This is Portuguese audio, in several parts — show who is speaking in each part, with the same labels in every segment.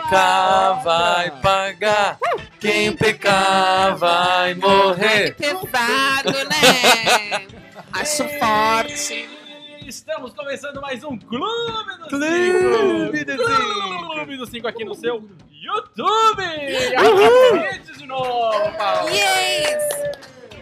Speaker 1: Pecar vai pagar. Quem pecar vai morrer.
Speaker 2: Que pesado, né? Acho forte.
Speaker 3: Estamos começando mais um Clube do
Speaker 1: Clube
Speaker 3: Cinco.
Speaker 1: do Cinco.
Speaker 3: Clube do Cinco aqui no seu YouTube. Aqui de novo, Paulo.
Speaker 2: Yes!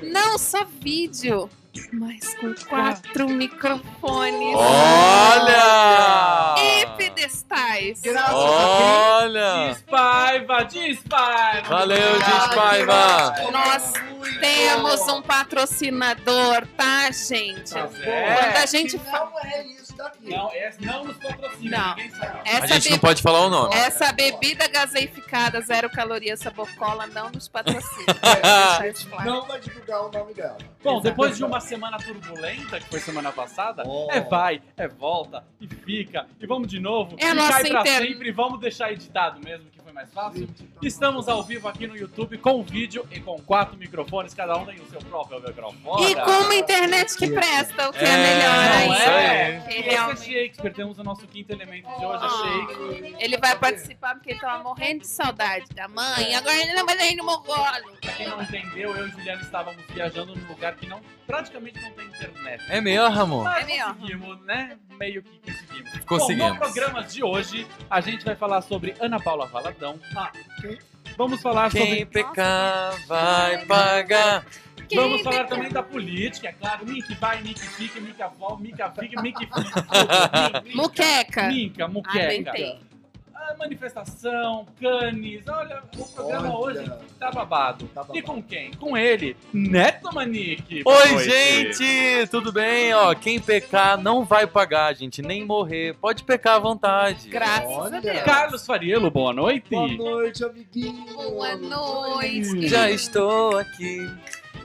Speaker 2: Não só vídeo, mas com quatro microfones
Speaker 1: Olha!
Speaker 2: e pedestais.
Speaker 1: Olha!
Speaker 3: Despaiva, despaiva.
Speaker 1: Valeu, Despaiva!
Speaker 2: Nós temos um patrocinador, tá, gente?
Speaker 3: Tá
Speaker 2: Quando a gente
Speaker 4: Não é isso daqui.
Speaker 3: Não, esse não nos patrocina,
Speaker 2: Não.
Speaker 3: sabe.
Speaker 1: A
Speaker 2: essa,
Speaker 1: gente não pode falar o nome.
Speaker 2: essa bebida gaseificada, zero caloria, sabor cola, não nos patrocina. Isso claro.
Speaker 4: Não vai divulgar o nome dela.
Speaker 3: Bom, depois de uma semana turbulenta, que foi semana passada,
Speaker 4: Oh.
Speaker 3: é vai, é volta, e fica, e vamos de novo,
Speaker 2: É
Speaker 3: e
Speaker 2: nossa
Speaker 3: cai pra
Speaker 2: inter-
Speaker 3: sempre, e vamos deixar editado mesmo, mais fácil. Estamos ao vivo aqui no YouTube com vídeo e com quatro microfones, cada um tem o seu próprio microfone.
Speaker 2: E com uma internet que presta, o que é,
Speaker 1: É,
Speaker 2: melhor ainda.
Speaker 3: é?
Speaker 2: Que
Speaker 3: Esse é
Speaker 2: realmente-
Speaker 3: Shakespeare, temos o nosso quinto elemento de hoje, é. Shakespeare.
Speaker 2: Ele vai participar porque ele tava morrendo de saudade da mãe. Agora ele não vai sair no mogolo.
Speaker 3: Pra quem não entendeu, eu e Juliano estávamos viajando num lugar que não, praticamente não tem internet.
Speaker 1: É mesmo, amor?
Speaker 3: Mas
Speaker 2: É mesmo.
Speaker 3: conseguimos, né? Meio que conseguimos. Bom,
Speaker 1: Conseguimos.
Speaker 3: no programa de hoje, a gente vai falar sobre Ana Paula Valadão.
Speaker 4: Ah, quem?
Speaker 3: Vamos falar
Speaker 1: Quem
Speaker 3: sobre.
Speaker 1: pecar vai pagar.
Speaker 3: Vamos
Speaker 2: Quem
Speaker 3: falar
Speaker 2: pecar-
Speaker 3: também da política, é claro. Mick vai, Mick fica, Mick avó, Mick fica, Mick fica.
Speaker 2: Muqueca.
Speaker 3: Minca,
Speaker 2: Ah,
Speaker 3: muqueca.
Speaker 2: Inventei.
Speaker 3: Manifestação, canes. Olha, o programa
Speaker 4: Olha.
Speaker 3: hoje tá babado.
Speaker 4: Tá babado.
Speaker 3: E com quem? Com ele, Neto Manique.
Speaker 1: Oi, gente! Tudo bem? Ó, quem pecar não vai pagar, gente, nem morrer. Pode pecar à vontade.
Speaker 2: Graças
Speaker 4: Olha.
Speaker 2: a Deus.
Speaker 3: Carlos Fariello, boa noite.
Speaker 4: Boa noite, amiguinho.
Speaker 2: Boa noite.
Speaker 1: Já estou aqui.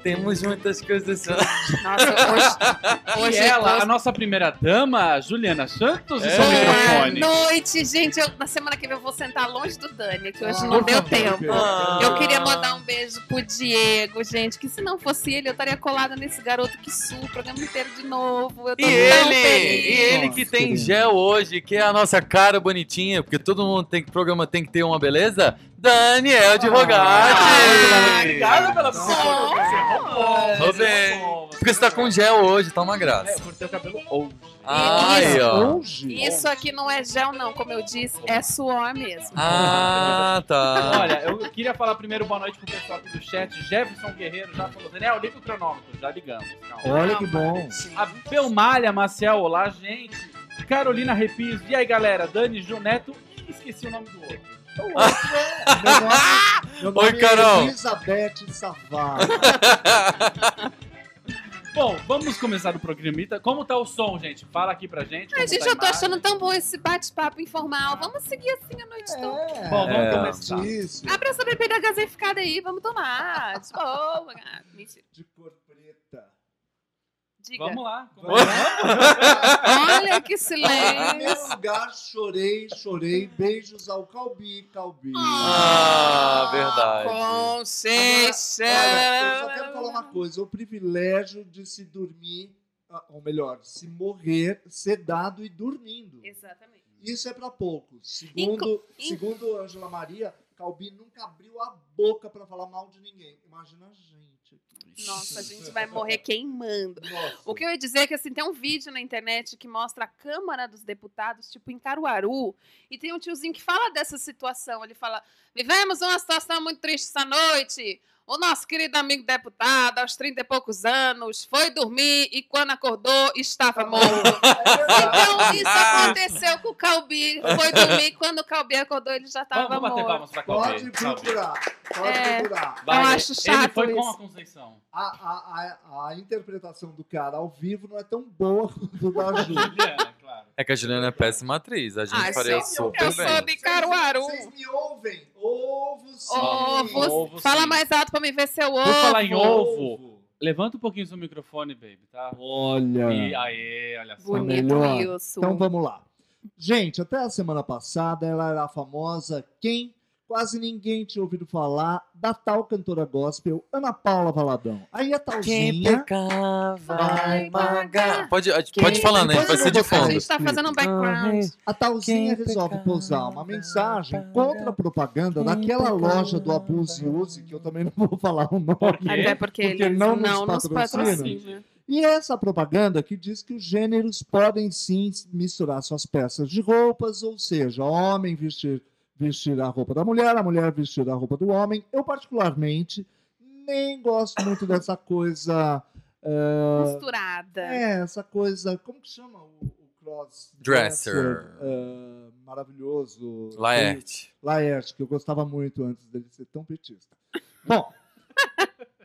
Speaker 1: Temos muitas coisas.
Speaker 2: Nossa, hoje,
Speaker 3: E
Speaker 2: hoje
Speaker 3: ela,
Speaker 2: hoje-
Speaker 3: a nossa primeira dama, Juliana Santos, e
Speaker 1: É.
Speaker 3: seu
Speaker 2: Boa
Speaker 3: microfone.
Speaker 2: noite, gente. Eu- na semana que vem eu vou sentar longe do Dani, que hoje
Speaker 4: Ah,
Speaker 2: não deu tempo.
Speaker 1: Ah.
Speaker 2: Eu queria mandar um beijo pro Diego, gente, que se não fosse ele, eu estaria colada nesse garoto que sul o programa inteiro de novo. Eu tô
Speaker 1: E
Speaker 2: tão
Speaker 1: ele,
Speaker 2: feliz.
Speaker 1: e ele que tem gel hoje, que é a nossa cara bonitinha, porque todo mundo tem que programa tem que ter uma beleza. Daniel de Rogatti.
Speaker 3: Ah, Obrigado pela sua
Speaker 2: Oh.
Speaker 3: Você roubou.
Speaker 1: Tô
Speaker 3: você
Speaker 1: bem. Porque você tá com gel hoje, tá uma
Speaker 3: É,
Speaker 1: graça.
Speaker 3: eu cortei o cabelo hoje.
Speaker 1: Aí, ó.
Speaker 4: Hoje?
Speaker 2: Isso aqui não é gel, não, como eu disse, é suor mesmo.
Speaker 1: Ah, tá.
Speaker 3: Olha, eu queria falar primeiro boa noite pro pessoal aqui do chat. Jefferson Guerreiro já falou. Daniel, liga o cronômetro, já ligamos. Calma.
Speaker 4: Olha que bom.
Speaker 3: A Belmalha Maciel, olá, gente. Carolina Repis, e aí, galera? Dani, Ju Neto e esqueci o nome do outro.
Speaker 4: Meu nome, meu nome
Speaker 1: Oi, Carol.
Speaker 4: é Elizabeth Savard.
Speaker 3: Bom, vamos começar o programita. Como tá o som, gente? Fala aqui pra gente.
Speaker 2: Ai,
Speaker 3: como
Speaker 2: gente,
Speaker 3: tá a
Speaker 2: eu tô
Speaker 3: imagem.
Speaker 2: achando tão bom esse bate-papo informal. Vamos seguir assim a noite toda.
Speaker 4: É,
Speaker 3: Bom, vamos
Speaker 1: É.
Speaker 3: começar.
Speaker 4: Isso,
Speaker 2: Abre essa bebida gaseificada aí, vamos tomar. De boa. Ah, Mentira.
Speaker 4: de cor.
Speaker 2: Diga.
Speaker 3: Vamos lá.
Speaker 2: Olha que
Speaker 4: Em primeiro
Speaker 2: silêncio.
Speaker 4: lugar, chorei, chorei. Beijos ao Calbi, Calbi.
Speaker 1: Ah, verdade.
Speaker 2: Conceição.
Speaker 4: Olha, eu só quero falar uma coisa: o privilégio de se dormir, ah, ou melhor, se morrer sedado e dormindo.
Speaker 2: Exatamente.
Speaker 4: Isso é para poucos. Segundo,
Speaker 2: Inco- in-
Speaker 4: segundo Angela Maria, Calbi nunca abriu a boca para falar mal de ninguém. Imagina a gente.
Speaker 2: Nossa, a gente vai morrer queimando.
Speaker 4: Nossa.
Speaker 2: O que eu ia dizer é que assim, tem um vídeo na internet que mostra a Câmara dos Deputados, tipo, em Caruaru, e tem um tiozinho que fala dessa situação. Ele fala: vivemos uma situação muito triste essa noite. O nosso querido amigo deputado, aos 30 e poucos anos, foi dormir e quando acordou estava morto. Então, isso aconteceu com o Calbi. Foi dormir, quando o Calbi acordou, ele já estava
Speaker 3: Vamos bater
Speaker 2: morto.
Speaker 3: palmas pra Calbi.
Speaker 4: Pode procurar. Pode
Speaker 2: É.
Speaker 4: procurar.
Speaker 3: Vai,
Speaker 2: Eu acho
Speaker 3: Ele
Speaker 2: chato
Speaker 3: foi com
Speaker 2: isso.
Speaker 3: a Conceição.
Speaker 4: A, a, a, a interpretação do cara ao vivo não é tão boa quanto da Ju.
Speaker 3: Juliana, claro. Claro.
Speaker 1: É que a Juliana é péssima atriz. A gente
Speaker 2: Ah,
Speaker 1: faria
Speaker 2: sim,
Speaker 1: super
Speaker 2: eu
Speaker 1: bem.
Speaker 2: sou de Caruaru.
Speaker 4: Vocês me ouvem? Ovo sim.
Speaker 2: Ovos.
Speaker 3: Ovo,
Speaker 2: Fala
Speaker 3: sim.
Speaker 2: mais alto pra me ver seu ovo.
Speaker 3: Por falar em ovo, levanta um pouquinho seu microfone, baby, tá?
Speaker 4: Olha.
Speaker 3: E aí, olha só.
Speaker 2: Bonito
Speaker 4: melhor.
Speaker 2: isso.
Speaker 4: Então vamos lá. Gente, até a semana passada ela era a famosa quem quase ninguém tinha ouvido falar da tal cantora gospel Ana Paula Valadão. Aí a
Speaker 1: Quem
Speaker 4: talzinha
Speaker 1: pecava
Speaker 2: vai pagar.
Speaker 1: Pode, pode falar, né? Vai ser de
Speaker 4: falar
Speaker 2: A
Speaker 1: fundo.
Speaker 2: gente tá fazendo um background.
Speaker 4: A talzinha
Speaker 1: Quem
Speaker 4: resolve posar uma mensagem contra a propaganda
Speaker 1: Quem
Speaker 4: daquela loja do Abuse Use, que eu também não vou falar o nome.
Speaker 2: Até porque,
Speaker 4: Porque
Speaker 2: eles
Speaker 4: não
Speaker 2: não,
Speaker 4: nos patrocinam. E essa propaganda que diz que os gêneros podem sim misturar suas peças de roupas, ou seja, homem vestir, vestir a roupa da mulher, a mulher vestir a roupa do homem. Eu, particularmente, nem gosto muito dessa coisa. eh,
Speaker 2: Misturada.
Speaker 4: é, essa coisa. Como que chama o, o cross
Speaker 1: Dresser.
Speaker 4: eh, maravilhoso.
Speaker 1: Laerte.
Speaker 4: Laerte, que eu gostava muito antes dele ser tão petista. Bom,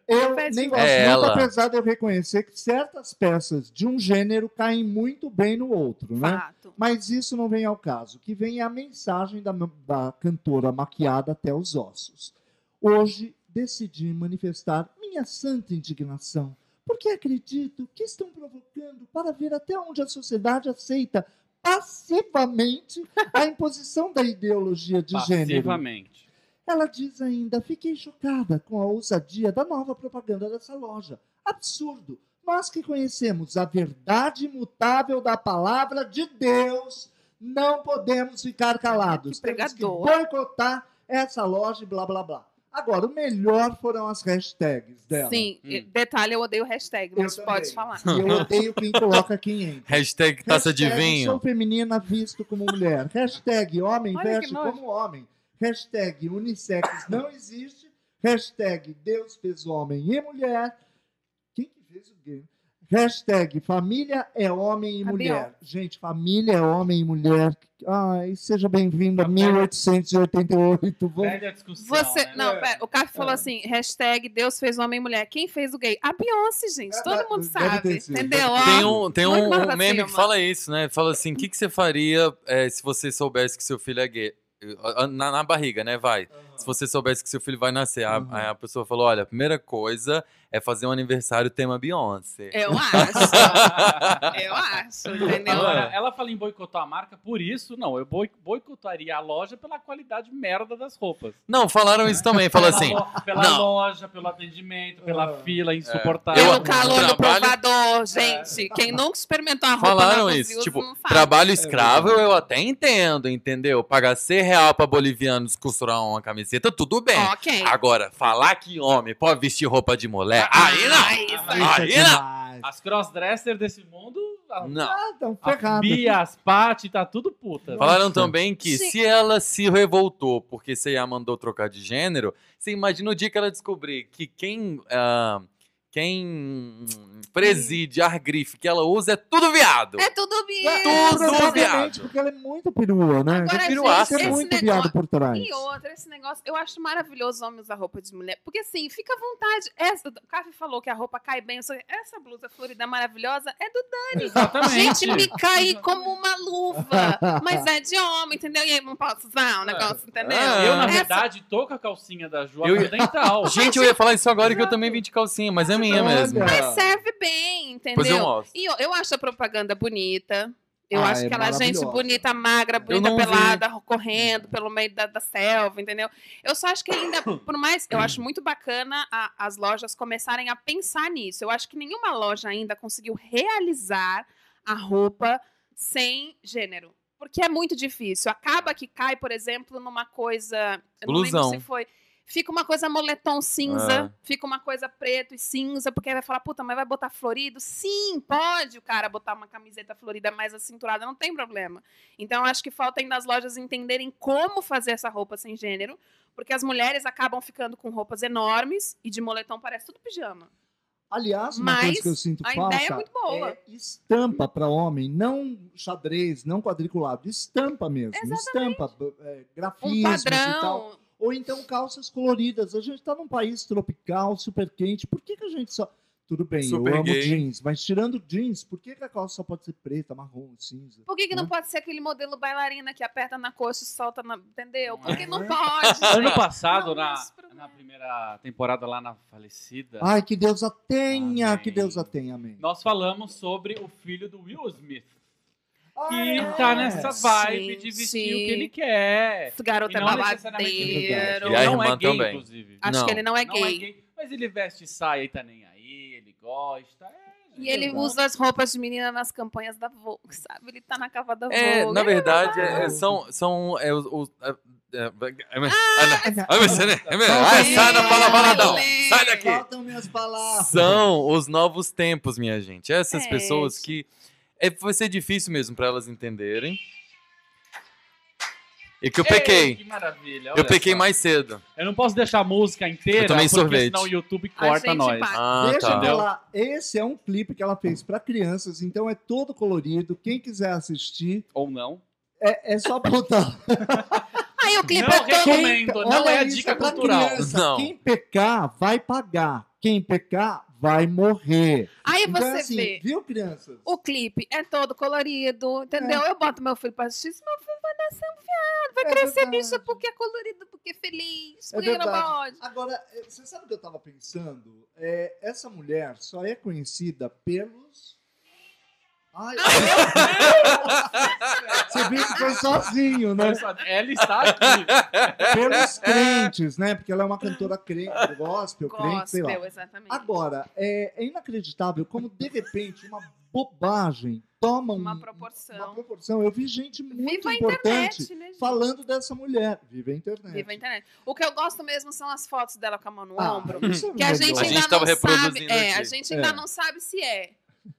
Speaker 4: eu nem gosto
Speaker 1: É
Speaker 4: muito,
Speaker 1: ela.
Speaker 4: apesar de eu reconhecer que certas peças de um gênero caem muito bem no outro, né?
Speaker 2: Fato.
Speaker 4: Mas isso não vem ao caso. O que vem é a mensagem da, da cantora maquiada até os ossos. Hoje decidi manifestar minha santa indignação, porque acredito que estão provocando para ver até onde a sociedade aceita passivamente a imposição da ideologia de gênero.
Speaker 3: Passivamente.
Speaker 4: Ela diz ainda: fiquei chocada com a ousadia da nova propaganda dessa loja. Absurdo! Nós que conhecemos a verdade imutável da palavra de Deus, não podemos ficar calados.
Speaker 2: Que
Speaker 4: Temos que boicotar essa loja e blá blá blá. Agora, o melhor foram as hashtags dela.
Speaker 2: Sim,
Speaker 3: Hum.
Speaker 2: detalhe, eu odeio hashtag,
Speaker 4: Eu
Speaker 2: mas
Speaker 4: também.
Speaker 2: pode falar.
Speaker 4: E eu odeio quem coloca quem entra.
Speaker 1: Hashtag taça de
Speaker 4: Hashtag
Speaker 1: vinho.
Speaker 4: Sou feminina visto como mulher. Hashtag homem
Speaker 2: Olha
Speaker 4: veste como homem. Hashtag unissex não existe. Hashtag Deus fez homem e mulher. Quem que fez o gay? Hashtag família é homem e
Speaker 2: A
Speaker 4: mulher. Gente, família é homem e mulher. Ai, seja bem-vindo a
Speaker 3: Tá
Speaker 4: 1888. Vamos...
Speaker 3: Velha discussão.
Speaker 2: Você,
Speaker 3: né?
Speaker 2: não,
Speaker 4: É.
Speaker 2: pera, o falou
Speaker 4: É.
Speaker 2: assim, hashtag Deus fez homem e mulher. Quem fez o gay? A Beyoncé, gente.
Speaker 4: É,
Speaker 2: Todo
Speaker 4: deve-
Speaker 2: mundo sabe. Entendeu?
Speaker 1: Tem um, tem um, um meme que fala isso, né? Fala assim: o que, que você faria eh, se você soubesse que seu filho é gay? Na, na barriga, né? Vai. Se você soubesse que seu filho vai nascer. A-
Speaker 4: Uhum.
Speaker 1: Aí a pessoa falou: olha, a primeira coisa é fazer um aniversário tema Beyoncé.
Speaker 2: Eu acho. eu acho, entendeu?
Speaker 3: Agora, ela fala em boicotar a marca, por isso, não, eu boi- boicotaria a loja pela qualidade merda das roupas.
Speaker 1: Não, falaram isso também. Falou assim:
Speaker 3: Pela, loja, pelo atendimento, pela
Speaker 4: Ah.
Speaker 3: fila insuportável.
Speaker 1: Eu-
Speaker 2: Pelo calor do
Speaker 1: trabalho-
Speaker 2: provador, gente. Quem nunca experimentou a roupa
Speaker 1: Falaram isso, tipo. Trabalho escravo eu até entendo, entendeu? Pagar 100 real pra bolivianos costurar uma camiseta, tudo bem.
Speaker 2: Ok.
Speaker 1: Agora, falar que homem pode vestir roupa de aí não!
Speaker 2: Ah, isso aí.
Speaker 4: É
Speaker 1: Aí não!
Speaker 3: As crossdressers desse mundo, a,
Speaker 1: Não.
Speaker 4: Ah, então
Speaker 3: a
Speaker 4: ferrado.
Speaker 3: Bia, as Paty, tá tudo puta.
Speaker 1: Falaram
Speaker 4: Nossa.
Speaker 1: também que
Speaker 2: Sim.
Speaker 1: se ela se revoltou porque você a mandou trocar de gênero, você imagina o dia que ela descobrir que quem, ah, quem preside a grife que ela usa é tudo viado.
Speaker 2: É tudo bem.
Speaker 1: tudo
Speaker 4: Provavelmente
Speaker 1: viado.
Speaker 4: porque ela é muito perua, né?
Speaker 2: Agora, gente,
Speaker 4: ser
Speaker 2: esse
Speaker 4: muito
Speaker 2: negócio-
Speaker 4: viado por trás.
Speaker 2: E outra, esse negócio, eu acho maravilhoso homem usar roupa de mulher. Porque assim, fica à vontade. Essa, o Cafi falou que a roupa cai bem. sou- Essa blusa florida maravilhosa é do Dani.
Speaker 3: Exatamente.
Speaker 2: Gente, me cai como uma luva. Mas é de homem, entendeu? E aí não posso usar o negócio, entendeu?
Speaker 1: Ah.
Speaker 3: Eu, na
Speaker 2: Essa-
Speaker 3: verdade, tô com a calcinha da Ju
Speaker 1: Eu-
Speaker 3: dental.
Speaker 1: Gente, eu ia falar isso agora que eu também vim de calcinha, mas é minha
Speaker 4: Olha.
Speaker 1: mesmo.
Speaker 2: Mas serve bem,
Speaker 1: Pois eu
Speaker 2: entendeu?
Speaker 1: mostro.
Speaker 2: E eu, eu acho a propaganda bonita. Eu
Speaker 4: Ah,
Speaker 2: acho
Speaker 4: é
Speaker 2: que ela, gente, bonita, magra, bonita,
Speaker 1: não vi.
Speaker 2: pelada, correndo pelo meio da, da selva, entendeu? Eu só acho que ainda, por mais, eu acho muito bacana a- as lojas começarem a pensar nisso. Eu acho que nenhuma loja ainda conseguiu realizar a roupa sem gênero. Porque é muito difícil. Acaba que cai, por exemplo, numa coisa. Eu não lembro se foi. Fica uma coisa moletom cinza,
Speaker 1: É.
Speaker 2: fica uma coisa preto e cinza, porque aí vai falar, puta, mas vai botar florido? Sim, pode o cara botar uma camiseta florida mais acinturada, não tem problema. Então, eu acho que falta ainda as lojas entenderem como fazer essa roupa sem gênero, porque as mulheres acabam ficando com roupas enormes e de moletom parece tudo pijama.
Speaker 4: Aliás, uma
Speaker 2: Mas
Speaker 4: coisa que eu sinto
Speaker 2: a
Speaker 4: falta
Speaker 2: ideia é muito boa.
Speaker 4: é estampa para homem, não xadrez, não quadriculado, estampa mesmo, estampa, b- é,
Speaker 2: Um
Speaker 4: grafismos e tal. Ou então calças coloridas. A gente está num país tropical, super quente. Por que, que a gente só. tudo bem,
Speaker 1: Super
Speaker 4: eu amo
Speaker 1: gay.
Speaker 4: jeans, mas tirando jeans, por que, que a calça só pode ser preta, marrom, cinza?
Speaker 2: Por que, que não
Speaker 4: Hã?
Speaker 2: pode ser aquele modelo bailarina que aperta na coxa e solta na. Entendeu? Por que
Speaker 4: É.
Speaker 2: não pode?
Speaker 3: Ano passado,
Speaker 2: Não,
Speaker 3: na, na primeira temporada lá na Falecida,
Speaker 4: Ai, que Deus a tenha,
Speaker 3: Amém.
Speaker 4: que Deus a tenha, amém.
Speaker 3: nós falamos sobre o filho do Will Smith.
Speaker 4: Ah,
Speaker 3: Que
Speaker 4: é.
Speaker 3: tá nessa vibe de
Speaker 2: Gente.
Speaker 3: vestir o que ele quer.
Speaker 2: Esse garoto
Speaker 3: E
Speaker 2: é babadeiro.
Speaker 1: E a
Speaker 3: não é gay,
Speaker 1: também.
Speaker 3: inclusive.
Speaker 2: Acho
Speaker 1: Não.
Speaker 2: que ele não é
Speaker 3: Não
Speaker 2: gay.
Speaker 3: Mas ele veste saia e tá nem aí, ele gosta. É,
Speaker 2: E ele usa as roupas de menina nas campanhas da Vogue, sabe? Ele tá na cava da Vogue.
Speaker 1: É, na verdade,
Speaker 4: é
Speaker 1: é, são. são é, os, é, é, é,
Speaker 4: Ah,
Speaker 1: né? É sai da fala paladão! Sai daqui!
Speaker 4: Faltam minhas palavras.
Speaker 1: São os novos tempos, minha gente. Essas
Speaker 2: É,
Speaker 1: pessoas que. É, vai ser difícil mesmo pra elas entenderem. E que eu
Speaker 3: Ei,
Speaker 1: pequei.
Speaker 3: que maravilha.
Speaker 1: Eu pequei
Speaker 3: só.
Speaker 1: mais cedo.
Speaker 3: Eu não posso deixar a música inteira,
Speaker 1: Eu tomei
Speaker 3: porque
Speaker 1: sorvete.
Speaker 3: senão o YouTube corta nós.
Speaker 1: Ah,
Speaker 4: Deixa
Speaker 1: tá.
Speaker 4: eu falar, esse é um clipe que ela fez para crianças, então é todo colorido. Quem quiser assistir,
Speaker 3: Ou não.
Speaker 4: é, é só botar.
Speaker 2: Aí o clipe
Speaker 3: Não
Speaker 2: é todo.
Speaker 3: recomendo, não
Speaker 4: Olha
Speaker 3: é a dica
Speaker 4: pra
Speaker 3: cultural.
Speaker 4: criança.
Speaker 1: Não.
Speaker 4: Quem pecar, vai pagar. Quem pecar, vai morrer.
Speaker 2: Aí
Speaker 4: Então,
Speaker 2: você
Speaker 4: assim,
Speaker 2: vê.
Speaker 4: viu, crianças?
Speaker 2: O clipe é todo colorido, entendeu? Eu boto meu filho pra assistir, meu filho vai nascer um viado, vai
Speaker 4: É
Speaker 2: crescer bicho porque é colorido, porque é feliz,
Speaker 4: É
Speaker 2: porque não
Speaker 4: verdade.
Speaker 2: pode.
Speaker 4: Agora, eh, você sabe o que eu tava pensando? É, essa mulher só é conhecida pelos. Ai, você viu que foi sozinho, né?
Speaker 3: Ela está aqui.
Speaker 4: Pelos crentes, né? Porque ela é uma cantora crente, gospel, crente, sei lá.
Speaker 2: Gospel, exatamente.
Speaker 4: Agora, é, é inacreditável como, de repente, uma bobagem toma um-
Speaker 2: Uma proporção.
Speaker 4: uma proporção. Eu vi gente muito importante
Speaker 2: internet, né, gente?
Speaker 4: falando dessa mulher. Viva a internet.
Speaker 2: Viva a internet. O que eu gosto mesmo são as fotos dela com a mão no
Speaker 4: Ah,
Speaker 2: ombro.
Speaker 4: é
Speaker 2: Que a
Speaker 4: legal.
Speaker 2: gente
Speaker 1: A gente
Speaker 2: ainda não sabe. É, a gente ainda
Speaker 4: É.
Speaker 2: não sabe se é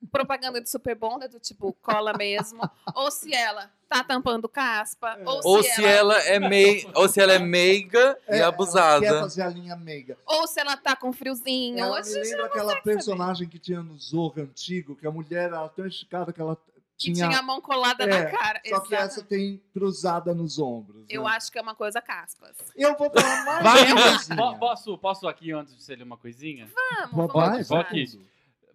Speaker 2: propaganda de super bonder, do tipo cola mesmo, ou se ela tá tampando caspa, ou,
Speaker 1: Ou
Speaker 2: se,
Speaker 1: se
Speaker 2: ela,
Speaker 1: ela é mei... ou se ela é meiga
Speaker 4: É,
Speaker 1: e
Speaker 4: Ela
Speaker 1: abusada.
Speaker 4: quer fazer a linha meiga.
Speaker 2: ou se ela tá com friozinho.
Speaker 4: Ela me lembra aquela
Speaker 2: consegue saber.
Speaker 4: personagem que tinha no Zorro antigo, que a mulher era tão esticada que ela
Speaker 2: Que
Speaker 4: tinha.
Speaker 2: tinha a mão colada
Speaker 4: É,
Speaker 2: na cara.
Speaker 4: Só que
Speaker 2: Exato.
Speaker 4: essa tem cruzada nos ombros.
Speaker 2: Eu
Speaker 4: né?
Speaker 2: acho que é uma coisa caspas.
Speaker 4: Eu vou falar mais
Speaker 3: Vai, posso, posso aqui antes de ler uma coisinha?
Speaker 2: Vamos,
Speaker 4: Vai,
Speaker 2: vamos.
Speaker 3: Vou
Speaker 4: vai.
Speaker 3: aqui.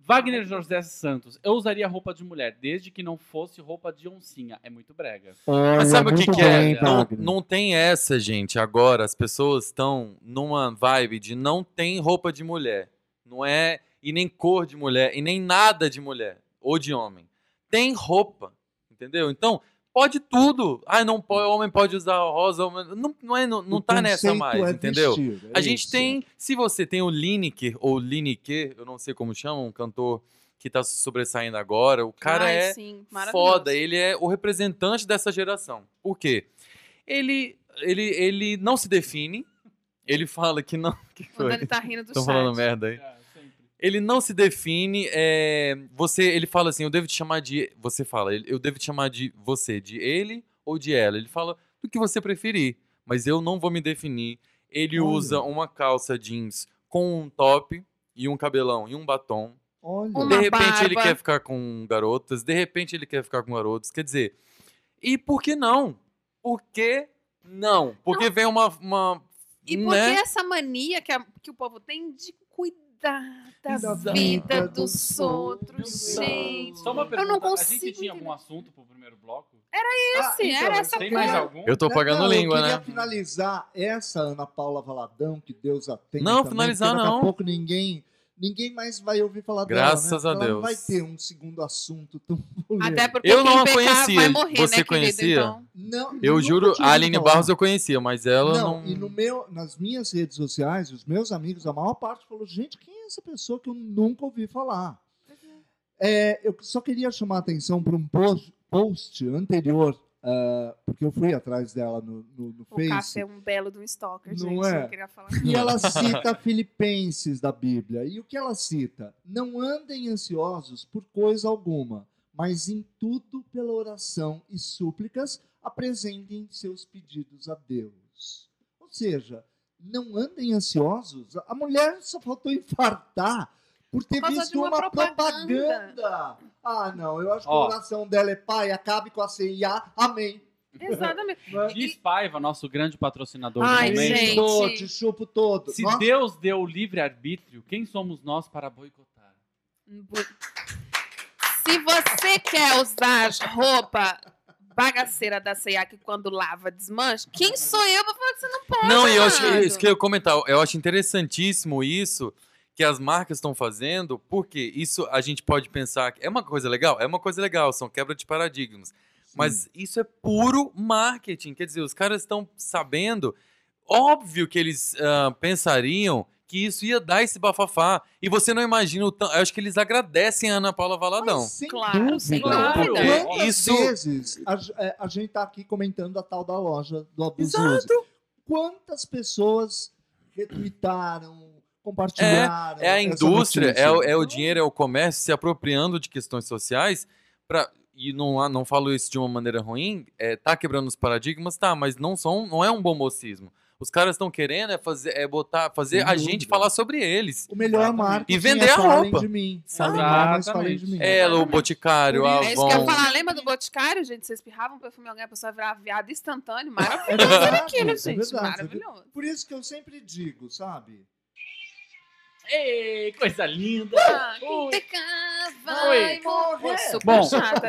Speaker 3: Wagner José Santos. Eu usaria roupa de mulher, desde que não fosse roupa de oncinha. É muito brega.
Speaker 4: Olha,
Speaker 1: Mas sabe o que, que é? Não, não tem essa, gente. Agora as pessoas estão numa vibe de não tem roupa de mulher. Não é. E nem cor de mulher. E nem nada de mulher. Ou de homem. Tem roupa. Entendeu? Então, pode tudo. Ah, não pode, o homem pode usar rosa. homem- Não, não, é, não, não
Speaker 4: O
Speaker 1: tá nessa
Speaker 4: conceito
Speaker 1: mais,
Speaker 4: é
Speaker 1: entendeu?
Speaker 4: vestir, é
Speaker 1: A gente
Speaker 4: isso.
Speaker 1: tem, se você tem o Lineker ou Lineker, eu não sei como chama, um cantor que tá sobressaindo agora, o cara
Speaker 2: Ai,
Speaker 1: é
Speaker 2: sim,
Speaker 1: foda, ele é o representante dessa geração. Por quê? Ele, ele, ele não se define, ele fala que não... Que
Speaker 2: Quando
Speaker 1: foi?
Speaker 2: ele tá rindo do
Speaker 1: Estão
Speaker 2: chat.
Speaker 1: falando merda aí.
Speaker 3: É.
Speaker 1: Ele não se define, é, você, ele fala assim, eu devo te chamar de, você fala, eu devo te chamar de você, de ele ou de ela. Ele fala do que você preferir, mas eu não vou me definir. Ele
Speaker 4: Olha.
Speaker 1: usa uma calça jeans com um top e um cabelão e um batom.
Speaker 4: Olha,
Speaker 2: Uma
Speaker 1: de repente ele
Speaker 2: barba.
Speaker 1: quer ficar com garotas, de repente ele quer ficar com garotos. Quer dizer, e por que não? Por que não? Porque vem uma, uma
Speaker 2: E por
Speaker 1: né?
Speaker 2: que essa mania que, a- que o povo tem de da
Speaker 4: Da
Speaker 2: vida
Speaker 4: vida
Speaker 2: dos outros, gente?
Speaker 3: Só uma
Speaker 2: não
Speaker 3: pergunta. a gente
Speaker 2: consigo
Speaker 3: tinha algum assunto pro primeiro bloco?
Speaker 4: Ah,
Speaker 2: Esse,
Speaker 4: então,
Speaker 2: era
Speaker 4: eu
Speaker 2: essa
Speaker 3: Tem mais algum?
Speaker 1: Eu tô pagando
Speaker 4: Não,
Speaker 1: língua,
Speaker 4: eu queria
Speaker 1: né?
Speaker 4: finalizar essa Ana Paula Valadão, que Deus a tenha
Speaker 1: Não,
Speaker 4: também,
Speaker 1: finalizar
Speaker 4: porque daqui
Speaker 1: não.
Speaker 4: a pouco ninguém, ninguém mais vai ouvir falar
Speaker 1: Graças
Speaker 4: dela,
Speaker 1: a
Speaker 4: né? Ela não
Speaker 1: Deus.
Speaker 4: vai ter um segundo assunto tão polêmico.
Speaker 2: Até porque
Speaker 1: Eu não a conhecia.
Speaker 2: vai morrer,
Speaker 1: Você
Speaker 2: né, querido?
Speaker 1: conhecia?
Speaker 2: Então,
Speaker 4: Não,
Speaker 1: Eu juro, a Aline
Speaker 4: falar.
Speaker 1: Barros eu conhecia, mas ela
Speaker 4: não,
Speaker 1: não.
Speaker 4: e no meu, nas minhas redes sociais, os meus amigos, a maior parte falou: gente, quem é essa pessoa que eu nunca ouvi falar? É, eu só queria chamar a atenção para um post, post anterior, ah, porque eu fui atrás dela no, no, no
Speaker 2: o
Speaker 4: Face.
Speaker 2: Cássio é um belo do stalker,
Speaker 4: Não
Speaker 2: gente.
Speaker 4: é?
Speaker 2: Queria falar.
Speaker 4: E ela cita Filipenses da Bíblia. E o que ela cita? Não andem ansiosos por coisa alguma, mas em tudo pela oração e súplicas apresentem seus pedidos a Deus. Ou seja, não andem ansiosos. A mulher só faltou infartar por ter
Speaker 2: Por
Speaker 4: visto
Speaker 2: uma
Speaker 4: uma
Speaker 2: propaganda.
Speaker 4: propaganda. Ah, não, eu acho que
Speaker 3: Ó.
Speaker 4: a oração dela é Pai, acabe com a CIA. Amém.
Speaker 2: Exatamente.
Speaker 4: Né?
Speaker 3: Diz Paiva, nosso grande patrocinador
Speaker 2: Ai,
Speaker 3: do momento.
Speaker 2: gente.
Speaker 4: Tô, te chupo todo.
Speaker 3: Se
Speaker 4: Nossa,
Speaker 3: Deus deu o livre-arbítrio, quem somos nós para boicotar?
Speaker 2: Se você quer usar roupa bagaceira da C&A que quando lava desmancha, quem sou eu pra falar que você não pode?
Speaker 1: Não, e eu acho isso que eu ia comentar. Eu acho interessantíssimo isso que as marcas estão fazendo, porque isso a gente pode pensar que é uma coisa legal, é uma coisa legal, são quebra de paradigmas. Mas isso é puro marketing. Quer dizer, os caras estão sabendo. Óbvio que eles ah, pensariam que isso ia dar esse bafafá. E você não imagina o tanto. Eu acho que eles agradecem a Ana Paula Valadão.
Speaker 4: Mas, sem
Speaker 2: Claro, sem
Speaker 4: dúvida.
Speaker 3: dúvida.
Speaker 4: Quantas
Speaker 1: Isso-
Speaker 4: vezes a, é, a gente tá aqui comentando a tal da loja do Abuso Quantas pessoas retweetaram, compartilharam?
Speaker 1: É a
Speaker 4: essa
Speaker 1: indústria, é o, é o dinheiro, é o comércio se apropriando de questões sociais para e não, há- não falo isso de uma maneira ruim, é, tá quebrando os paradigmas, tá, mas não são, não é um bom mocismo. Os caras estão querendo é fazer, é botar, fazer
Speaker 4: Sem
Speaker 1: a gente falar sobre eles.
Speaker 4: O melhor
Speaker 3: Exatamente.
Speaker 4: marketing
Speaker 1: E vender
Speaker 4: é
Speaker 1: a roupa.
Speaker 4: de mim. Mal, mas falem de mim.
Speaker 1: É, o Boticário, a
Speaker 2: É isso que eu ia
Speaker 1: Avon.
Speaker 2: falar. Lembra do Boticário, gente? Vocês espirravam perfume em alguém, a pessoa virava viado instantâneo.
Speaker 4: É
Speaker 2: Maravilhoso
Speaker 4: verdade,
Speaker 2: aquilo,
Speaker 4: é
Speaker 2: gente.
Speaker 4: verdade.
Speaker 2: Maravilhoso.
Speaker 4: Por isso que eu sempre digo, sabe?
Speaker 3: Ei, coisa linda.
Speaker 2: Ah, quem pecar vai morrer. Super
Speaker 3: Bom,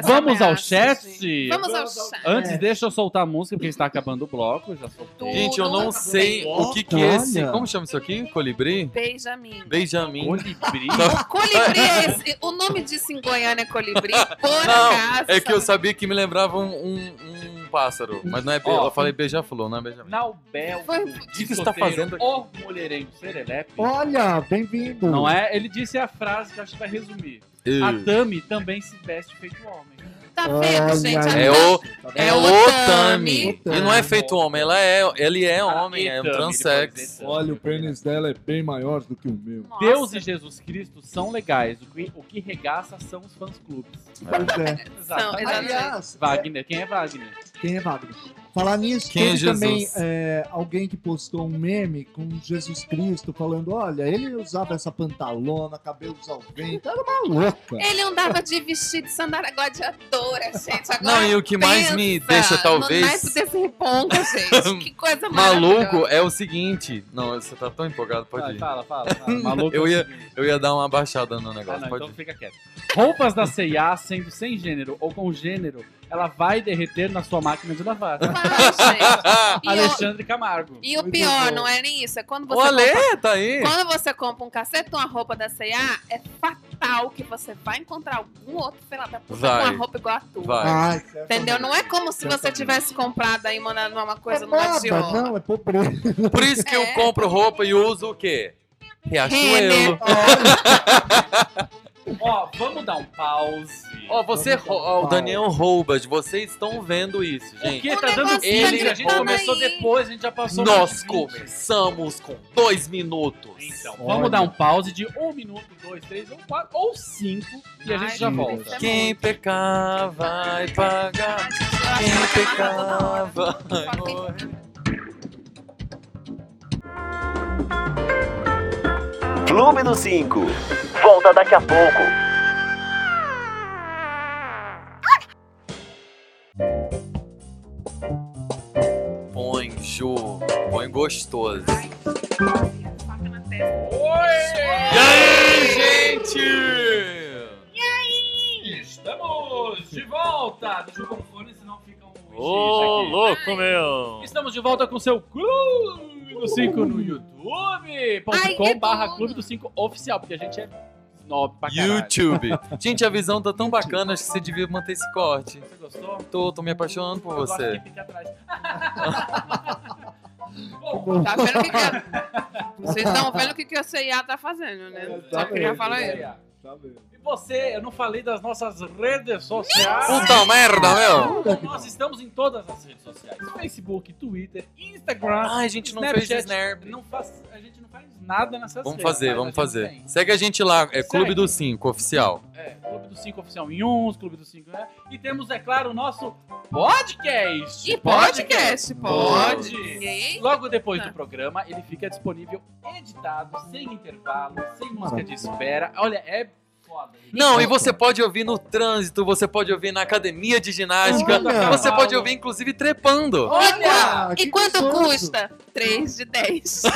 Speaker 3: vamos ao chat?
Speaker 2: Vamos ao chat.
Speaker 3: Antes,
Speaker 4: É.
Speaker 3: deixa eu soltar a música, porque está acabando o bloco. Já soltei.
Speaker 1: Gente, eu não sei o que que é esse, como chama isso aqui? Colibri?
Speaker 2: Benjamin.
Speaker 1: Benjamin.
Speaker 3: Colibri.
Speaker 2: Colibri é esse. O nome disso em Goiânia é colibri, por
Speaker 1: Não,
Speaker 2: acaso.
Speaker 1: É que eu sabia que me lembrava um, um- um pássaro, mas não é, be-
Speaker 3: Ó.
Speaker 1: eu falei beija-flor, não é Benjamin.
Speaker 3: Naubel.
Speaker 1: O que você tá fazendo aqui?
Speaker 3: O mulherengo serelepe.
Speaker 4: Olha, bem-vindo.
Speaker 3: Não é? Ele disse a frase que acho que vai resumir. A Tami também se veste feito homem.
Speaker 2: Tá
Speaker 4: Olha
Speaker 2: vendo, gente?
Speaker 1: É o,
Speaker 2: É
Speaker 1: é
Speaker 2: o
Speaker 1: o
Speaker 2: Tami.
Speaker 1: E não é feito homem, ela é, ele é
Speaker 3: Ah,
Speaker 1: homem, é um transex.
Speaker 4: Olha, o pênis dela é bem maior do que o meu.
Speaker 2: Nossa.
Speaker 3: Deus e Jesus Cristo são legais. O que, o que regaça são os fãs clubes.
Speaker 4: Pois é.
Speaker 2: Exatamente.
Speaker 4: Aliás,
Speaker 3: Wagner, quem é Wagner?
Speaker 4: Quem é Wagner? Falar nisso,
Speaker 1: Quem é
Speaker 4: teve
Speaker 1: Jesus?
Speaker 4: também é, alguém que postou um meme com Jesus Cristo falando: olha, ele usava essa pantalona, cabelos ao vento, era uma louca.
Speaker 2: Ele andava de vestido de sandália gladiadora, gente. Agora
Speaker 1: Não, e o que mais me deixa,
Speaker 2: No
Speaker 1: talvez,
Speaker 2: naipe desse gente. Que coisa
Speaker 1: maluco é o seguinte. Não, você tá tão empolgado, pode
Speaker 3: Vai,
Speaker 1: ir.
Speaker 3: fala, fala, fala. Maluco.
Speaker 1: Eu
Speaker 3: é
Speaker 1: ia-. Eu ia dar uma baixada no
Speaker 3: Ah,
Speaker 1: negócio,
Speaker 3: não,
Speaker 1: pode
Speaker 3: então
Speaker 1: ir.
Speaker 3: fica quieto. Roupas da C&A sendo sem gênero ou com gênero, ela vai derreter na sua máquina de lavar.
Speaker 2: Vai, gente. O,
Speaker 3: Alexandre Camargo.
Speaker 2: e o pior,
Speaker 4: bom.
Speaker 2: não é nem isso. É quando você
Speaker 1: O Ale,
Speaker 2: compra-
Speaker 1: tá aí.
Speaker 2: Quando você compra um cacete ou uma roupa da C&A, é fatal que você vai encontrar algum outro filho da puta
Speaker 1: Vai.
Speaker 2: com uma roupa igual a tua.
Speaker 1: Vai.
Speaker 4: Ai.
Speaker 2: Entendeu? Não é como se você tivesse comprado aí mandado uma
Speaker 4: É
Speaker 2: coisa numa
Speaker 4: nada,
Speaker 2: Dior.
Speaker 4: não, é pobreza.
Speaker 1: Por isso que eu
Speaker 2: É.
Speaker 1: compro roupa e uso o quê? Riachuelo.
Speaker 3: Ó, vamos dar um pause.
Speaker 1: Ó, você,
Speaker 4: Vamos dar um
Speaker 1: ó, o
Speaker 4: pau.
Speaker 1: Daniel Roubas, vocês estão vendo isso, gente.
Speaker 3: Porque tá dando
Speaker 2: negócio
Speaker 1: tá
Speaker 3: ele, a gente
Speaker 2: gritando
Speaker 3: começou
Speaker 2: aí.
Speaker 3: depois, a gente já passou
Speaker 1: Nós
Speaker 3: mais de 20.
Speaker 1: começamos com dois minutos.
Speaker 3: Então,
Speaker 4: Olha.
Speaker 3: vamos dar um pause de um minuto, dois, três, ou quatro, ou cinco, e a gente
Speaker 2: Ai,
Speaker 3: já
Speaker 4: Deus.
Speaker 3: volta.
Speaker 2: É
Speaker 1: Quem
Speaker 2: muito.
Speaker 1: pecar vai pagar.
Speaker 2: Gente,
Speaker 1: Quem
Speaker 2: vai hora.
Speaker 1: pecar vai
Speaker 2: Fucking-
Speaker 1: morrer.
Speaker 5: Clube do 5. Volta daqui a pouco.
Speaker 1: Põe, Ju. Põe gostoso.
Speaker 2: Testa.
Speaker 1: E aí, gente?
Speaker 3: Estamos de volta! Deixa eu pôr o fone, senão fica um
Speaker 1: Ô,
Speaker 3: aqui.
Speaker 1: louco, meu.
Speaker 3: Estamos de volta com o seu Clube do 5 no youtube.com
Speaker 2: Ai,
Speaker 3: barra
Speaker 2: que
Speaker 3: Clube do 5 oficial, porque a gente é snob pra caralho.
Speaker 1: YouTube. Gente, a visão tá tão bacana, acho que você devia manter esse corte.
Speaker 3: Você gostou?
Speaker 1: Tô, tô me apaixonando por
Speaker 3: Eu gosto
Speaker 1: você.
Speaker 3: de quem fica atrás. Bom,
Speaker 2: Tá vendo o que, que é? Vocês estão vendo o que, que a CIA tá fazendo, né?
Speaker 4: É,
Speaker 2: Só queria falar isso.
Speaker 4: Tá vendo?
Speaker 3: Você, eu não falei das nossas redes sociais.
Speaker 1: Puta merda, meu.
Speaker 3: Nós estamos em todas as redes sociais: Facebook, Twitter, Instagram.
Speaker 1: Ai, a gente não
Speaker 3: Snapchat.
Speaker 1: fez Snap.
Speaker 3: Não faz, a gente não faz nada nessas
Speaker 1: Vamos
Speaker 3: redes,
Speaker 1: fazer,
Speaker 3: mas
Speaker 1: vamos
Speaker 3: a gente
Speaker 1: fazer.
Speaker 3: tem.
Speaker 1: Segue a gente lá, é Clube
Speaker 3: Segue.
Speaker 1: do 5, oficial.
Speaker 3: É, Clube do 5 Oficial em uns, Clube do 5, né? E temos, é claro, o nosso podcast.
Speaker 2: E podcast, pode.
Speaker 3: Pode. Logo depois
Speaker 2: Ah.
Speaker 3: do programa, ele fica disponível editado, sem intervalo, sem música de
Speaker 4: Maravilha.
Speaker 3: espera. Olha, é foda.
Speaker 1: Não, e você pode ouvir no trânsito, você pode ouvir na academia de ginástica,
Speaker 4: Olha!
Speaker 1: você pode ouvir inclusive trepando.
Speaker 4: Olha!
Speaker 2: E
Speaker 4: que
Speaker 2: quanto
Speaker 4: gostoso.
Speaker 2: custa? 3 de 10.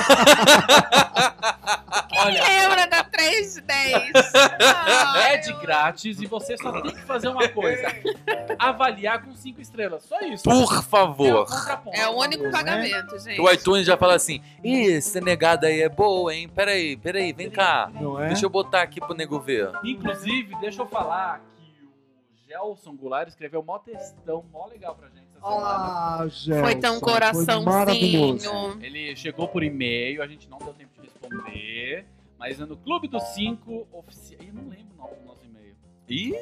Speaker 3: Olha,
Speaker 2: Lembra da 3 de 10?
Speaker 3: é de grátis e você só tem que fazer uma coisa: avaliar com cinco estrelas. Só isso.
Speaker 1: Por
Speaker 3: É
Speaker 1: favor.
Speaker 3: contraponto.
Speaker 2: É o único
Speaker 4: Né?
Speaker 2: pagamento, gente.
Speaker 1: O iTunes já fala assim: Ih, essa negada aí é boa, hein? Peraí, peraí, vem cá.
Speaker 4: Não é?
Speaker 1: Deixa eu botar aqui pro nego ver.
Speaker 3: Inclusive, deixa eu falar que o Gelson Goulart escreveu mó textão, mó legal pra gente essa semana.
Speaker 4: Ah, Gelson,
Speaker 2: Foi tão
Speaker 4: Foi
Speaker 2: coraçãozinho.
Speaker 3: Ele chegou por e-mail, a gente não deu tempo de responder, mas é no Clube dos Cinco oficial. Eu não lembro o nome do nosso.
Speaker 1: Ih,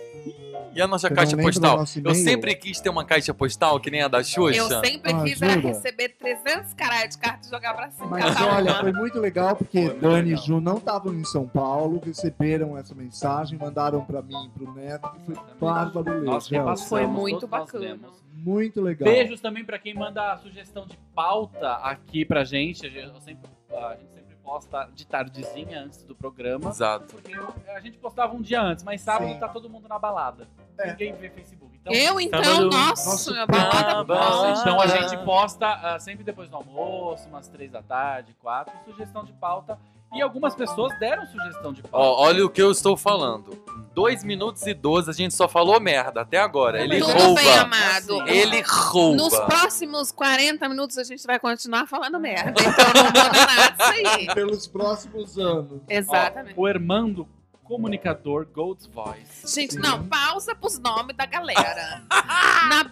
Speaker 1: e a nossa
Speaker 4: não
Speaker 1: caixa postal? Eu sempre quis ter uma caixa postal que nem a da Xuxa.
Speaker 2: Eu sempre
Speaker 4: Ah,
Speaker 2: quis era
Speaker 4: jura?
Speaker 2: receber 300 caras de carta e jogar pra cima.
Speaker 4: Mas olha,
Speaker 2: uma.
Speaker 4: foi muito legal porque
Speaker 3: muito
Speaker 4: Dani e
Speaker 3: legal.
Speaker 4: Ju não estavam em São Paulo, receberam essa mensagem, mandaram pra mim e pro Neto, que foi bárbaro ler,
Speaker 2: Foi muito bacana.
Speaker 4: Muito legal.
Speaker 3: Beijos também pra quem manda a sugestão de pauta aqui pra gente. Eu sempre, a gente sempre posta de tardezinha antes do programa.
Speaker 1: Exato.
Speaker 3: Porque eu- a gente postava um dia antes, mas sábado
Speaker 4: Sim.
Speaker 3: tá todo mundo na balada.
Speaker 4: É.
Speaker 3: Ninguém vê Facebook. Então,
Speaker 2: Eu, então,
Speaker 1: Sábado,
Speaker 2: nossa, minha balada.
Speaker 3: Nossa,
Speaker 2: boa.
Speaker 3: então a gente posta ah, sempre depois do almoço, umas três da tarde, quatro, sugestão de pauta. E algumas pessoas deram sugestão de pauta.
Speaker 1: Ó, olha o que eu estou falando. 2 minutos e 12, a gente só falou merda até agora. Ele
Speaker 2: Tudo
Speaker 1: rouba.
Speaker 2: bem, amado.
Speaker 1: Ele rouba.
Speaker 2: Nos próximos 40 minutos a gente vai continuar falando merda. Então não muda nada isso aí.
Speaker 4: Pelos próximos anos.
Speaker 2: Exatamente.
Speaker 3: Ó, o Hermando, comunicador Gold's Voice.
Speaker 2: Gente,
Speaker 4: Sim.
Speaker 2: não, pausa pros nomes da galera. Nabel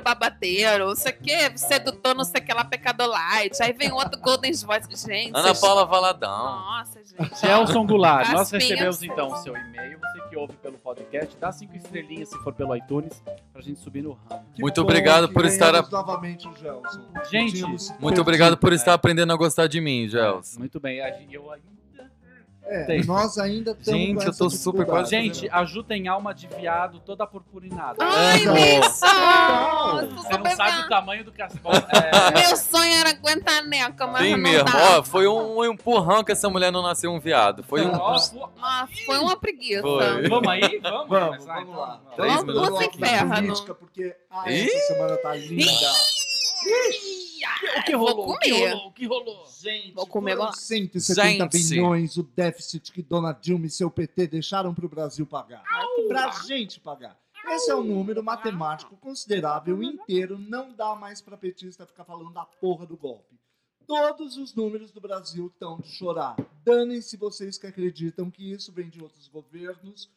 Speaker 2: que escoteiro babadeiro, não sei o que, sedutor, não sei o que lá, pecador light. Aí vem outro Golden Voice. Gente,
Speaker 1: Ana
Speaker 2: vocês-
Speaker 1: Paula Valadão.
Speaker 2: Nossa, gente.
Speaker 3: Gelson Goulart, nós recebemos então o seu e-mail. Você que ouve pelo podcast, dá cinco estrelinhas se for pelo iTunes, pra gente subir no ranking.
Speaker 1: Muito
Speaker 4: bom
Speaker 1: obrigado por estar
Speaker 4: ganhamos novamente o Gelson.
Speaker 3: Gente,
Speaker 1: Muito obrigado por estar aprendendo a gostar de mim, Gels.
Speaker 3: Muito bem, a eu ainda.
Speaker 4: É,
Speaker 3: Tem.
Speaker 4: nós ainda estamos
Speaker 1: Gente, eu tô super quase-
Speaker 3: Gente, a Ju tem alma de viado toda purpurinada.
Speaker 2: Ai!
Speaker 4: Total.
Speaker 3: Você não sabe o tamanho do cascão. É,
Speaker 2: Meu sonho era aguentar a neca, mas
Speaker 1: Sim
Speaker 2: não
Speaker 1: mesmo.
Speaker 2: dá.
Speaker 1: Ó, foi um empurrão que essa mulher não nasceu um viado. Foi um.
Speaker 2: Nossa, foi uma preguiça.
Speaker 1: Foi.
Speaker 3: Vamos aí? Vamos,
Speaker 4: Vamos, vamos lá.
Speaker 1: Três
Speaker 4: Vamos
Speaker 1: minutos.
Speaker 2: Você ferra,
Speaker 4: política, porque ah, essa semana tá linda.
Speaker 3: O que rolou? O que
Speaker 2: comer.
Speaker 3: rolou? O que rolou?
Speaker 4: Gente,
Speaker 2: Vou comer
Speaker 4: foram
Speaker 2: agora.
Speaker 4: 170
Speaker 1: Gente.
Speaker 4: bilhões o déficit que Dona Dilma e seu PT deixaram para o Brasil pagar. Pra gente pagar. Esse é um número matemático considerável inteiro. Não dá mais pra petista ficar falando da porra do golpe. Todos os números do Brasil estão de chorar. Danem-se vocês que acreditam que isso vem de outros governos.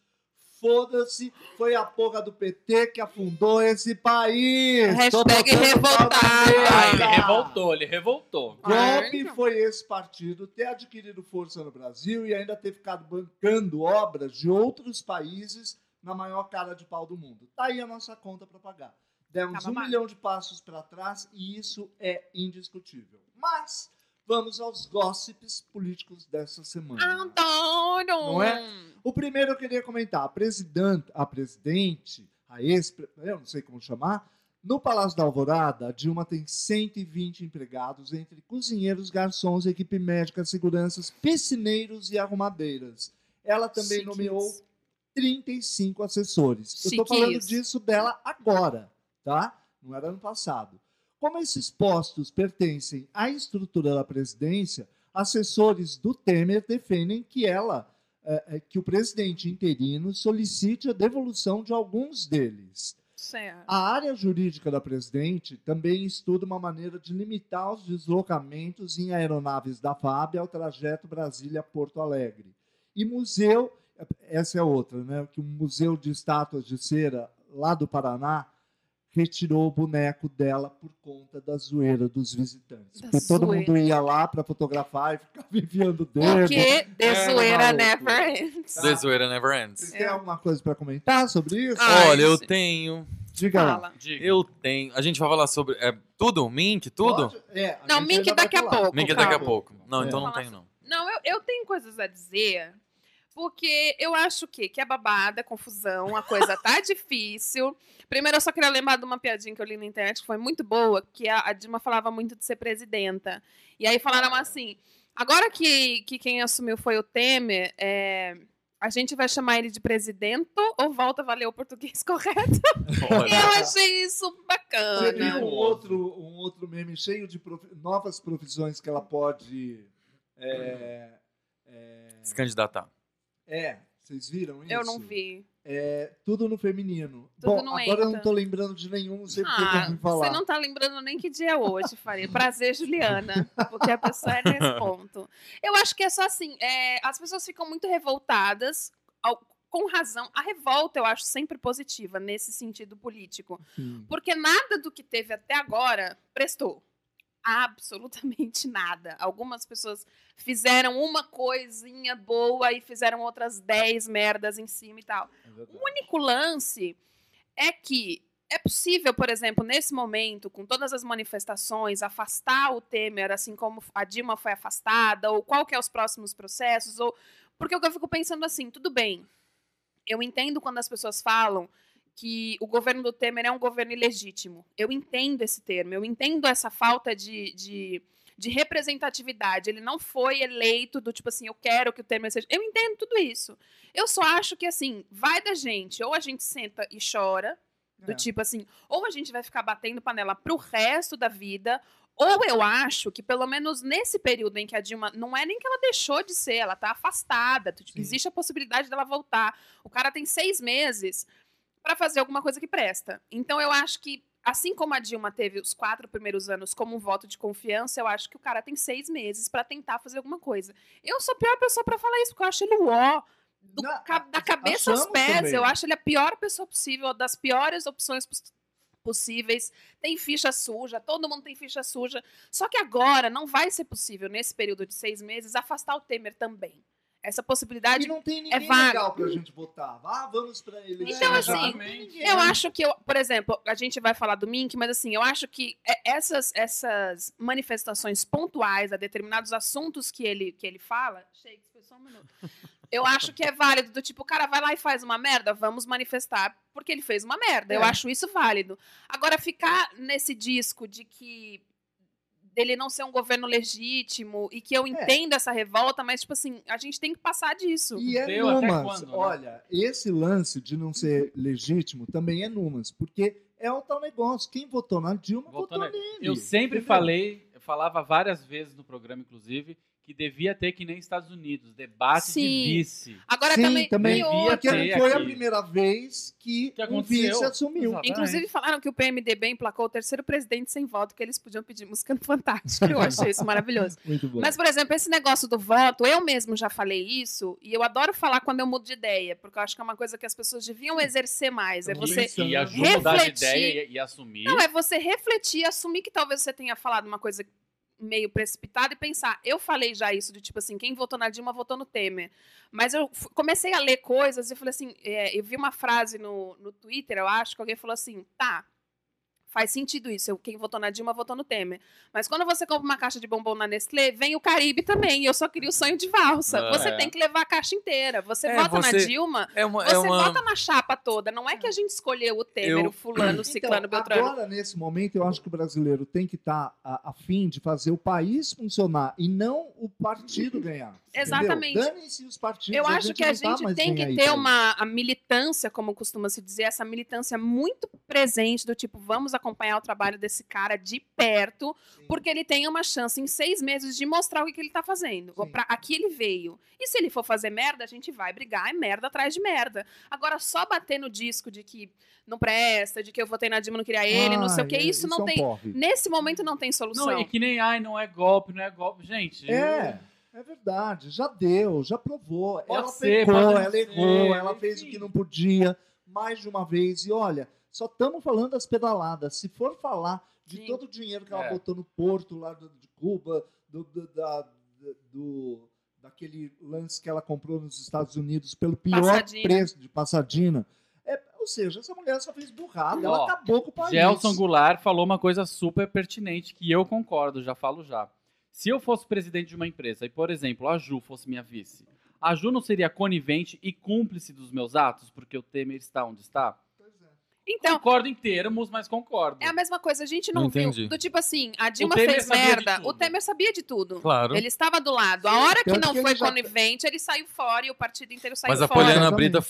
Speaker 4: Foda-se, foi a porra do PT que afundou esse país. Tô
Speaker 2: Hashtag revoltado.
Speaker 3: Ah, ele revoltou, ele revoltou.
Speaker 4: Golpe
Speaker 2: Ai,
Speaker 4: foi esse partido ter adquirido força no Brasil e ainda ter ficado bancando obras de outros países na maior cara de pau do mundo. Tá aí a nossa conta para pagar. Demos
Speaker 2: Tá
Speaker 4: um
Speaker 2: babado.
Speaker 4: milhão de passos para trás e isso é indiscutível. Mas vamos aos gossips políticos dessa semana.
Speaker 2: Adoro!
Speaker 4: Não é? O primeiro eu queria comentar. A presidente, a presidente, a ex, eu não sei como chamar, no Palácio da Alvorada, a Dilma tem 120 empregados, entre cozinheiros, garçons, equipe médica, seguranças, piscineiros e arrumadeiras. Ela também nomeou 35 assessores. Eu estou falando disso dela agora, tá? Não era ano passado. Como esses postos pertencem à estrutura da presidência, assessores do Temer defendem que ela, eh, eh, que o presidente interino solicite a devolução de alguns deles.
Speaker 2: Certo.
Speaker 4: A área jurídica da presidente também estuda uma maneira de limitar os deslocamentos em aeronaves da FAB ao trajeto Brasília-Porto Alegre. E museu, essa é outra, né? Que o Museu de Estátuas de Cera, lá do Paraná, retirou o boneco dela por conta da zoeira dos visitantes.
Speaker 2: Da
Speaker 4: Porque todo
Speaker 2: zoeira.
Speaker 4: mundo ia lá para fotografar e ficava enviando dedo.
Speaker 2: Porque de
Speaker 4: É,
Speaker 2: zoeira
Speaker 4: maluco.
Speaker 2: never ends.
Speaker 1: The Zoeira Never Ends.
Speaker 4: Vocês têm alguma coisa para comentar sobre isso?
Speaker 2: Ah,
Speaker 1: Olha, eu tenho.
Speaker 4: Diga lá.
Speaker 3: Diga.
Speaker 1: Eu tenho. A gente vai falar sobre. É, tudo? Mink? Tudo?
Speaker 4: É,
Speaker 2: Não, Mink daqui a pouco.
Speaker 1: Mink daqui a pouco. Não,
Speaker 4: É.
Speaker 1: então não tenho, não.
Speaker 2: Não, eu, eu tenho coisas a dizer, porque eu acho que, que é babada, confusão, a coisa tá difícil. Primeiro, eu só queria lembrar de uma piadinha que eu li na internet que foi muito boa, que a, a Dilma falava muito de ser presidenta. E aí falaram assim: agora que, que quem assumiu foi o Temer, é, A gente vai chamar ele de presidente ou volta a valer o português correto?
Speaker 1: Olha,
Speaker 2: Eu achei isso
Speaker 4: Você viu
Speaker 2: bacana.
Speaker 4: um outro, um outro meme cheio de profi- novas profissões que ela pode. É, é,
Speaker 1: Se candidatar.
Speaker 4: É, vocês viram isso?
Speaker 2: Eu não vi.
Speaker 4: É, tudo no feminino.
Speaker 2: Tudo
Speaker 4: Bom,
Speaker 2: no
Speaker 4: agora eu não tô lembrando de nenhum, não sei porque que eu
Speaker 2: Ah,
Speaker 4: falar.
Speaker 2: você não tá lembrando nem que dia é hoje, Faria. Prazer, Juliana. Porque a pessoa é nesse ponto. Eu acho que é só assim, é, as pessoas ficam muito revoltadas, ao- com razão. A revolta eu acho sempre positiva nesse sentido político.
Speaker 4: Sim.
Speaker 2: Porque nada do que teve até agora prestou. Absolutamente nada. Algumas pessoas fizeram uma coisinha boa e fizeram outras dez merdas em cima e tal.
Speaker 4: É.
Speaker 2: O único lance é que é possível, por exemplo, nesse momento, com todas as manifestações, afastar o Temer, assim como a Dilma foi afastada, ou qual que é os próximos processos, ou porque o que eu fico pensando assim, tudo bem. Eu entendo quando as pessoas falam que o governo do Temer é um governo ilegítimo. Eu entendo esse termo, eu entendo essa falta de, de, de representatividade. Ele não foi eleito do tipo assim, eu quero que o Temer seja. Eu entendo tudo isso. Eu só acho que, assim, vai da gente. Ou a gente senta e chora, do
Speaker 4: É.
Speaker 2: tipo assim, ou a gente vai ficar batendo panela pro resto da vida, ou eu acho que, pelo menos nesse período em que a Dilma. Não é nem que ela deixou de ser, ela tá afastada. Tipo, existe a possibilidade dela voltar. O cara tem seis meses para fazer alguma coisa que presta. Então eu acho que. Assim como a Dilma teve os quatro primeiros anos como um voto de confiança, eu acho que o cara tem seis meses para tentar fazer alguma coisa. Eu sou a pior pessoa para falar isso, porque eu acho ele o ó. do
Speaker 4: Não,
Speaker 2: ca- da cabeça aos pés.
Speaker 4: também.
Speaker 2: Eu acho ele a pior pessoa possível, das piores opções poss- possíveis. Tem ficha suja, todo mundo tem ficha suja. Só que agora não vai ser possível, nesse período de seis meses, afastar o Temer também. Essa possibilidade
Speaker 4: E não tem ninguém
Speaker 2: vago.
Speaker 4: legal pra gente votar. Ah, vamos pra ele.
Speaker 2: Então, assim,
Speaker 3: Exatamente.
Speaker 2: Eu acho que, eu, por exemplo, a gente vai falar do Mink, mas assim, eu acho que é- essas, essas manifestações pontuais a determinados assuntos que ele, que ele fala. Shakespeare, só um minuto. Eu acho que é válido, do tipo, o cara vai lá e faz uma merda, vamos manifestar porque ele fez uma merda. Eu
Speaker 4: É.
Speaker 2: acho isso válido. Agora, ficar nesse disco de que dele não ser um governo legítimo e que eu entendo essa revolta, mas, tipo assim, a gente tem que passar disso.
Speaker 4: E é
Speaker 3: Deu até
Speaker 4: numas.
Speaker 3: quando, né?
Speaker 4: Olha, esse lance de não ser legítimo também é numas, porque é o tal negócio. Quem votou na Dilma
Speaker 3: Votou
Speaker 4: votou
Speaker 3: na-
Speaker 4: nele.
Speaker 3: Eu sempre
Speaker 4: entendeu?
Speaker 3: falei, falava várias vezes no programa, inclusive, que devia ter que nem Estados Unidos, debate
Speaker 2: Sim.
Speaker 3: de vice.
Speaker 2: Agora
Speaker 4: Sim,
Speaker 2: também,
Speaker 4: também
Speaker 2: e
Speaker 4: Porque
Speaker 3: ter
Speaker 4: não foi a
Speaker 3: aqui.
Speaker 4: primeira vez que,
Speaker 3: Que
Speaker 4: um
Speaker 3: aconteceu.
Speaker 4: vice assumiu.
Speaker 3: Exato.
Speaker 2: Inclusive falaram que o PMDB emplacou o terceiro presidente sem voto, que eles podiam pedir música no Fantástico. Eu achei isso maravilhoso.
Speaker 4: Muito bom.
Speaker 2: Mas, por exemplo, esse negócio do voto, eu mesmo já falei isso, e eu adoro falar quando eu mudo de ideia, porque eu acho que é uma coisa que as pessoas deviam exercer mais. É você.
Speaker 4: pensando.
Speaker 3: E a Ju mudar de
Speaker 2: refletir.
Speaker 3: ideia e, e assumir.
Speaker 2: Não, é você refletir, assumir que talvez você tenha falado uma coisa meio precipitada e pensar, eu falei já isso, de tipo assim, quem votou na Dilma votou no Temer. Mas eu comecei a ler coisas e falei assim, é, eu vi uma frase no, no Twitter, eu acho, que alguém falou assim, tá, faz sentido isso, eu, quem votou na Dilma votou no Temer. Mas quando você compra uma caixa de bombom na Nestlé, vem o Caribe também, e eu só queria o sonho de valsa.
Speaker 1: Ah,
Speaker 2: você
Speaker 3: é.
Speaker 2: tem que levar a caixa inteira. Você
Speaker 1: É,
Speaker 2: vota na
Speaker 1: você-
Speaker 2: Dilma,
Speaker 1: É uma.
Speaker 2: você
Speaker 1: é uma...
Speaker 2: vota na chapa toda. Não é que a gente escolheu o Temer,
Speaker 1: Eu-
Speaker 2: o fulano, o ciclano, o
Speaker 4: Então,
Speaker 2: beltrano.
Speaker 4: agora, nesse momento, eu acho que o brasileiro tem que estar a, a fim de fazer o país funcionar e não o partido ganhar.
Speaker 2: Exatamente.
Speaker 4: Dane-se os partidos.
Speaker 2: Eu acho que a
Speaker 4: tá
Speaker 2: gente
Speaker 4: mais
Speaker 2: tem que
Speaker 4: aí
Speaker 2: ter uma a militância, como costuma se dizer, essa militância muito presente, do tipo, vamos acompanhar o trabalho desse cara de perto,
Speaker 4: Sim.
Speaker 2: porque ele tem uma chance em seis meses de mostrar o que, que ele está fazendo. Pra, aqui ele veio. E se ele for fazer merda, a gente vai brigar, é merda atrás de merda. Agora, só bater no disco de que não presta, de que eu votei na Dilma, não queria ele, não sei o que,
Speaker 4: Ai,
Speaker 2: isso,
Speaker 4: é
Speaker 2: não
Speaker 4: um
Speaker 2: tem.
Speaker 4: porre.
Speaker 2: Nesse momento não tem solução.
Speaker 3: Não, e que nem, ai, não é golpe, não é golpe. Gente,
Speaker 4: É, é verdade. Já deu, já provou.
Speaker 3: Pode
Speaker 4: ela
Speaker 3: ser,
Speaker 4: pecou, ela
Speaker 3: ser,
Speaker 4: errou, ela fez o que não podia mais de uma vez. E olha, só estamos falando das pedaladas. Se for falar de
Speaker 2: Sim.
Speaker 4: todo o dinheiro que ela
Speaker 3: É.
Speaker 4: botou no porto lá do- de Cuba, do, do- da, do- daquele lance que ela comprou nos Estados Unidos pelo pior
Speaker 2: Passadina.
Speaker 4: preço de passadina. É, ou seja, essa mulher só fez burrada, ela acabou com o país.
Speaker 3: Gelson Goulart falou uma coisa super pertinente que eu concordo, já falo já. Se eu fosse presidente de uma empresa e, por exemplo, a Ju fosse minha vice, a Ju não seria conivente e cúmplice dos meus atos porque o Temer está onde está?
Speaker 2: Então,
Speaker 3: Concordo em termos, mas concordo.
Speaker 2: é a mesma coisa. A gente não,
Speaker 1: Não
Speaker 2: viu.
Speaker 1: entendi.
Speaker 2: Do tipo assim, a Dilma fez merda. O Temer sabia de tudo.
Speaker 1: Claro.
Speaker 2: Ele estava do lado. A hora que
Speaker 4: tanto
Speaker 2: não
Speaker 4: que
Speaker 2: foi
Speaker 4: ele já-
Speaker 2: conivente, ele saiu fora e o partido inteiro saiu
Speaker 1: Mas a
Speaker 2: fora.
Speaker 1: Poliana. Brita.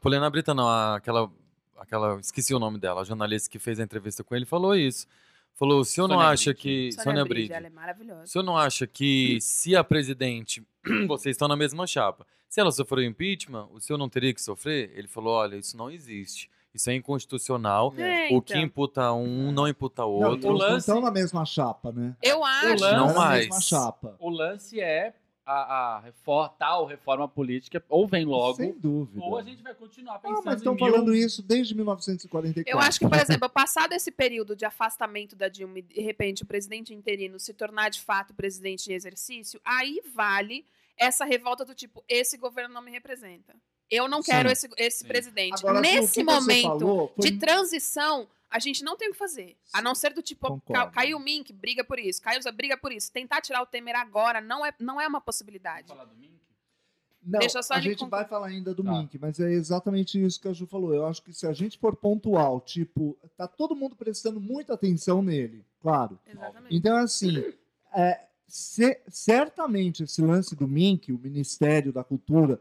Speaker 1: Poliana Brita não, a- aquela. aquela esqueci o nome dela, a jornalista que fez a entrevista com ele, falou isso. Falou: o senhor não
Speaker 3: Sônia
Speaker 1: acha
Speaker 3: Bride.
Speaker 1: que.
Speaker 2: Sônia
Speaker 1: Sônia
Speaker 2: Bride. ela é
Speaker 1: O
Speaker 2: maravilhosa.
Speaker 1: senhor não acha que se a presidente. vocês estão na mesma chapa. Se ela sofreu impeachment, o senhor não teria que sofrer? Ele falou: olha, isso não existe. Isso é inconstitucional.
Speaker 2: É,
Speaker 1: O que
Speaker 2: então.
Speaker 1: imputa um não imputa
Speaker 4: Não,
Speaker 1: outro.
Speaker 4: não
Speaker 3: lance-
Speaker 4: estão na mesma chapa, né?
Speaker 2: Eu acho.
Speaker 3: lance-
Speaker 1: Não
Speaker 4: é na
Speaker 1: mais.
Speaker 4: mesma chapa.
Speaker 3: O lance é a, a reforma, tal reforma política, ou vem logo,
Speaker 4: Sem dúvida.
Speaker 3: ou a gente vai continuar pensando
Speaker 4: Ah, mas estão
Speaker 3: mil...
Speaker 4: falando isso desde 1944.
Speaker 2: Eu acho que, por exemplo, passado esse período de afastamento da Dilma e, de repente, o presidente interino se tornar de fato presidente em exercício, aí vale essa revolta do tipo: esse governo não me representa. Eu não
Speaker 4: Sim.
Speaker 2: quero esse, esse
Speaker 3: Sim.
Speaker 2: presidente.
Speaker 4: Agora,
Speaker 2: Nesse momento
Speaker 4: falou foi-
Speaker 2: de transição, a gente não tem o que fazer. A não ser do tipo, ca- caiu o Mink, briga por isso. Caiu o Zé, briga por isso. Tentar tirar o Temer agora não é, não é uma possibilidade.
Speaker 3: Falar do Mink?
Speaker 4: Não,
Speaker 2: Deixa só
Speaker 4: a gente
Speaker 2: concluir.
Speaker 4: vai falar ainda do
Speaker 3: Tá.
Speaker 4: Mink, mas é exatamente isso que a Ju falou. Eu acho que se a gente for pontual, tipo, tá todo mundo prestando muita atenção nele, claro.
Speaker 2: Exatamente.
Speaker 4: Então, assim, é, ce- certamente esse lance do Mink, o Ministério da Cultura,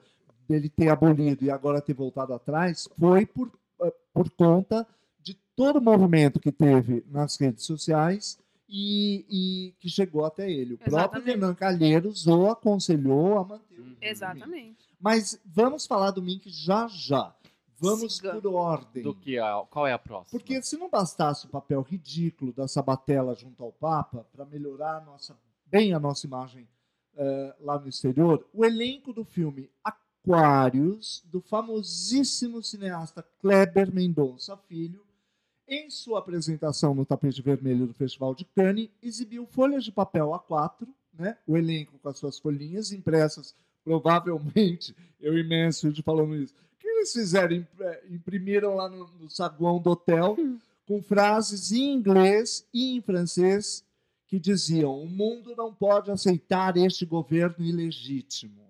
Speaker 4: dele ter abolido e agora ter voltado atrás, foi por, eh, por conta de todo o movimento que teve nas redes sociais e, e que chegou até ele. O próprio
Speaker 2: Exatamente.
Speaker 4: Renan Calheiros o aconselhou a manter o
Speaker 3: Uhum.
Speaker 2: Exatamente.
Speaker 4: mas vamos falar do Mink já já. Vamos
Speaker 2: Siga.
Speaker 4: por ordem.
Speaker 3: Do que a, qual é a próxima?
Speaker 4: Porque se não bastasse o papel ridículo da Sabatella junto ao Papa para melhorar a nossa, bem a nossa imagem eh, lá no exterior, o elenco do filme Aquários, do famosíssimo cineasta Kleber Mendonça Filho, em sua apresentação no tapete vermelho do Festival de Cannes, exibiu folhas de papel A4, né? o elenco com as suas folhinhas impressas, provavelmente, eu imenso de falando isso, que eles fizeram? Imp- Imprimiram lá no, no saguão do hotel com frases em inglês e em francês que diziam: o mundo não pode aceitar este governo ilegítimo.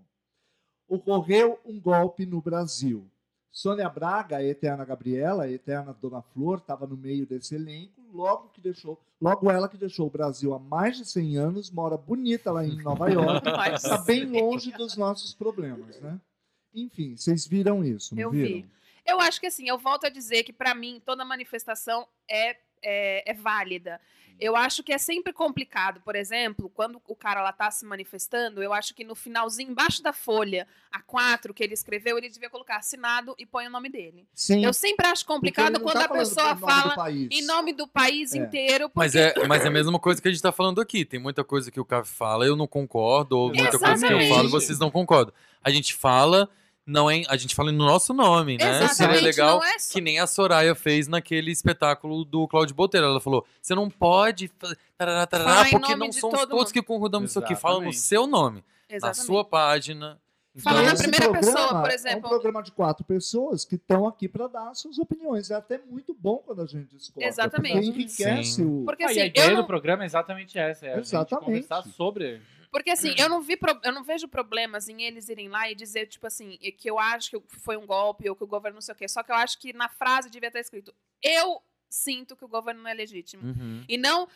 Speaker 4: Ocorreu um golpe no Brasil. Sônia Braga, a eterna Gabriela, a eterna Dona Flor, estava no meio desse elenco, logo que deixou, logo ela que deixou o Brasil há mais de 100 anos, mora bonita lá em Nova York, está bem longe dos nossos problemas, né? Enfim, vocês viram isso, não
Speaker 2: Eu
Speaker 4: viram?
Speaker 2: vi. Eu acho que assim, eu volto a dizer que pra mim toda manifestação é, é, é válida. Eu acho que é sempre complicado, por exemplo, quando o cara lá tá se manifestando, eu acho que no finalzinho, embaixo da folha, a 4 que ele escreveu, ele devia colocar assinado e põe o nome dele.
Speaker 4: Sim.
Speaker 2: Eu sempre acho complicado quando
Speaker 4: tá
Speaker 2: a pessoa fala em nome do país
Speaker 4: É.
Speaker 2: inteiro.
Speaker 1: Mas
Speaker 2: porque-
Speaker 1: é, mas é a mesma coisa que a gente tá falando aqui. Tem muita coisa que o Caio fala, eu não concordo, ou muita coisa que eu
Speaker 2: Exatamente.
Speaker 1: falo, vocês não concordam. A gente fala, não é, a gente fala no nosso nome, né? Seria
Speaker 2: Exatamente,
Speaker 1: legal
Speaker 2: não é só-
Speaker 1: que nem a Soraya fez naquele espetáculo do Cláudio Botelho. Ela falou: você não pode tarará, tarará, porque não somos
Speaker 2: todo
Speaker 1: todos
Speaker 2: mundo.
Speaker 1: que concordamos isso aqui. Fala no seu nome, na
Speaker 2: Exatamente.
Speaker 1: sua página.
Speaker 2: Fala
Speaker 1: Então,
Speaker 2: na
Speaker 4: Esse
Speaker 2: primeira pessoa, por
Speaker 4: É um
Speaker 2: exemplo.
Speaker 4: programa de quatro pessoas que estão aqui para dar as suas opiniões. É até muito bom quando a gente discorda.
Speaker 2: Exatamente.
Speaker 4: Porque enriquece
Speaker 1: Sim.
Speaker 4: o.
Speaker 2: Porque
Speaker 3: Ah,
Speaker 2: assim,
Speaker 3: e a ideia
Speaker 2: eu
Speaker 3: do
Speaker 2: não,
Speaker 3: programa é exatamente essa, é a
Speaker 4: Exatamente.
Speaker 3: gente conversar sobre...
Speaker 2: Porque assim, eu não vi pro- eu não vejo problemas em eles irem lá e dizer, tipo assim, que eu acho que foi um golpe ou que o governo não sei o quê. Só que eu acho que na frase devia estar escrito: Eu sinto que o governo não é legítimo.
Speaker 1: uhum.
Speaker 2: E não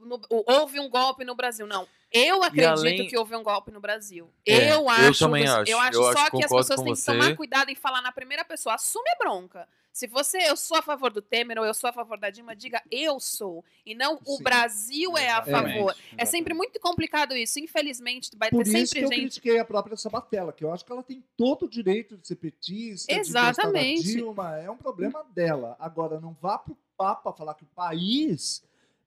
Speaker 2: no- o- houve um golpe no Brasil. Não. Eu acredito
Speaker 1: além-
Speaker 2: que houve um golpe no Brasil.
Speaker 1: É,
Speaker 2: eu
Speaker 1: eu
Speaker 2: acho.
Speaker 1: também
Speaker 2: você-
Speaker 1: acho.
Speaker 2: Eu acho
Speaker 1: Eu
Speaker 2: só
Speaker 1: acho-
Speaker 2: que as pessoas têm que
Speaker 1: você.
Speaker 2: tomar cuidado em falar na primeira pessoa. Assume a bronca. Se você, eu sou a favor do Temer ou eu sou a favor da Dilma, diga eu sou. E não o
Speaker 4: Sim.
Speaker 2: Brasil é a
Speaker 3: Exatamente,
Speaker 2: favor. É
Speaker 3: exatamente.
Speaker 2: sempre muito complicado isso. Infelizmente, vai
Speaker 4: Por
Speaker 2: ter
Speaker 4: isso que
Speaker 2: sempre
Speaker 4: eu
Speaker 2: gente.
Speaker 4: critiquei a própria Sabatella, que eu acho que ela tem todo o direito de ser petista,
Speaker 2: Exatamente.
Speaker 4: de Dilma. É um problema dela. Agora, não vá pro Papa falar que o país.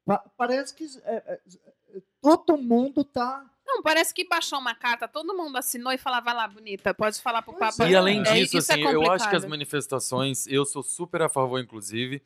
Speaker 4: Pa- parece que é, é, é, todo mundo tá.
Speaker 2: Não, parece que baixou uma carta, todo mundo assinou e falava vai lá, bonita, pode falar pro
Speaker 4: Pois
Speaker 2: Papa.
Speaker 1: E além
Speaker 2: É,
Speaker 1: disso,
Speaker 2: isso é
Speaker 1: assim, eu acho que as manifestações, eu sou super a favor, inclusive.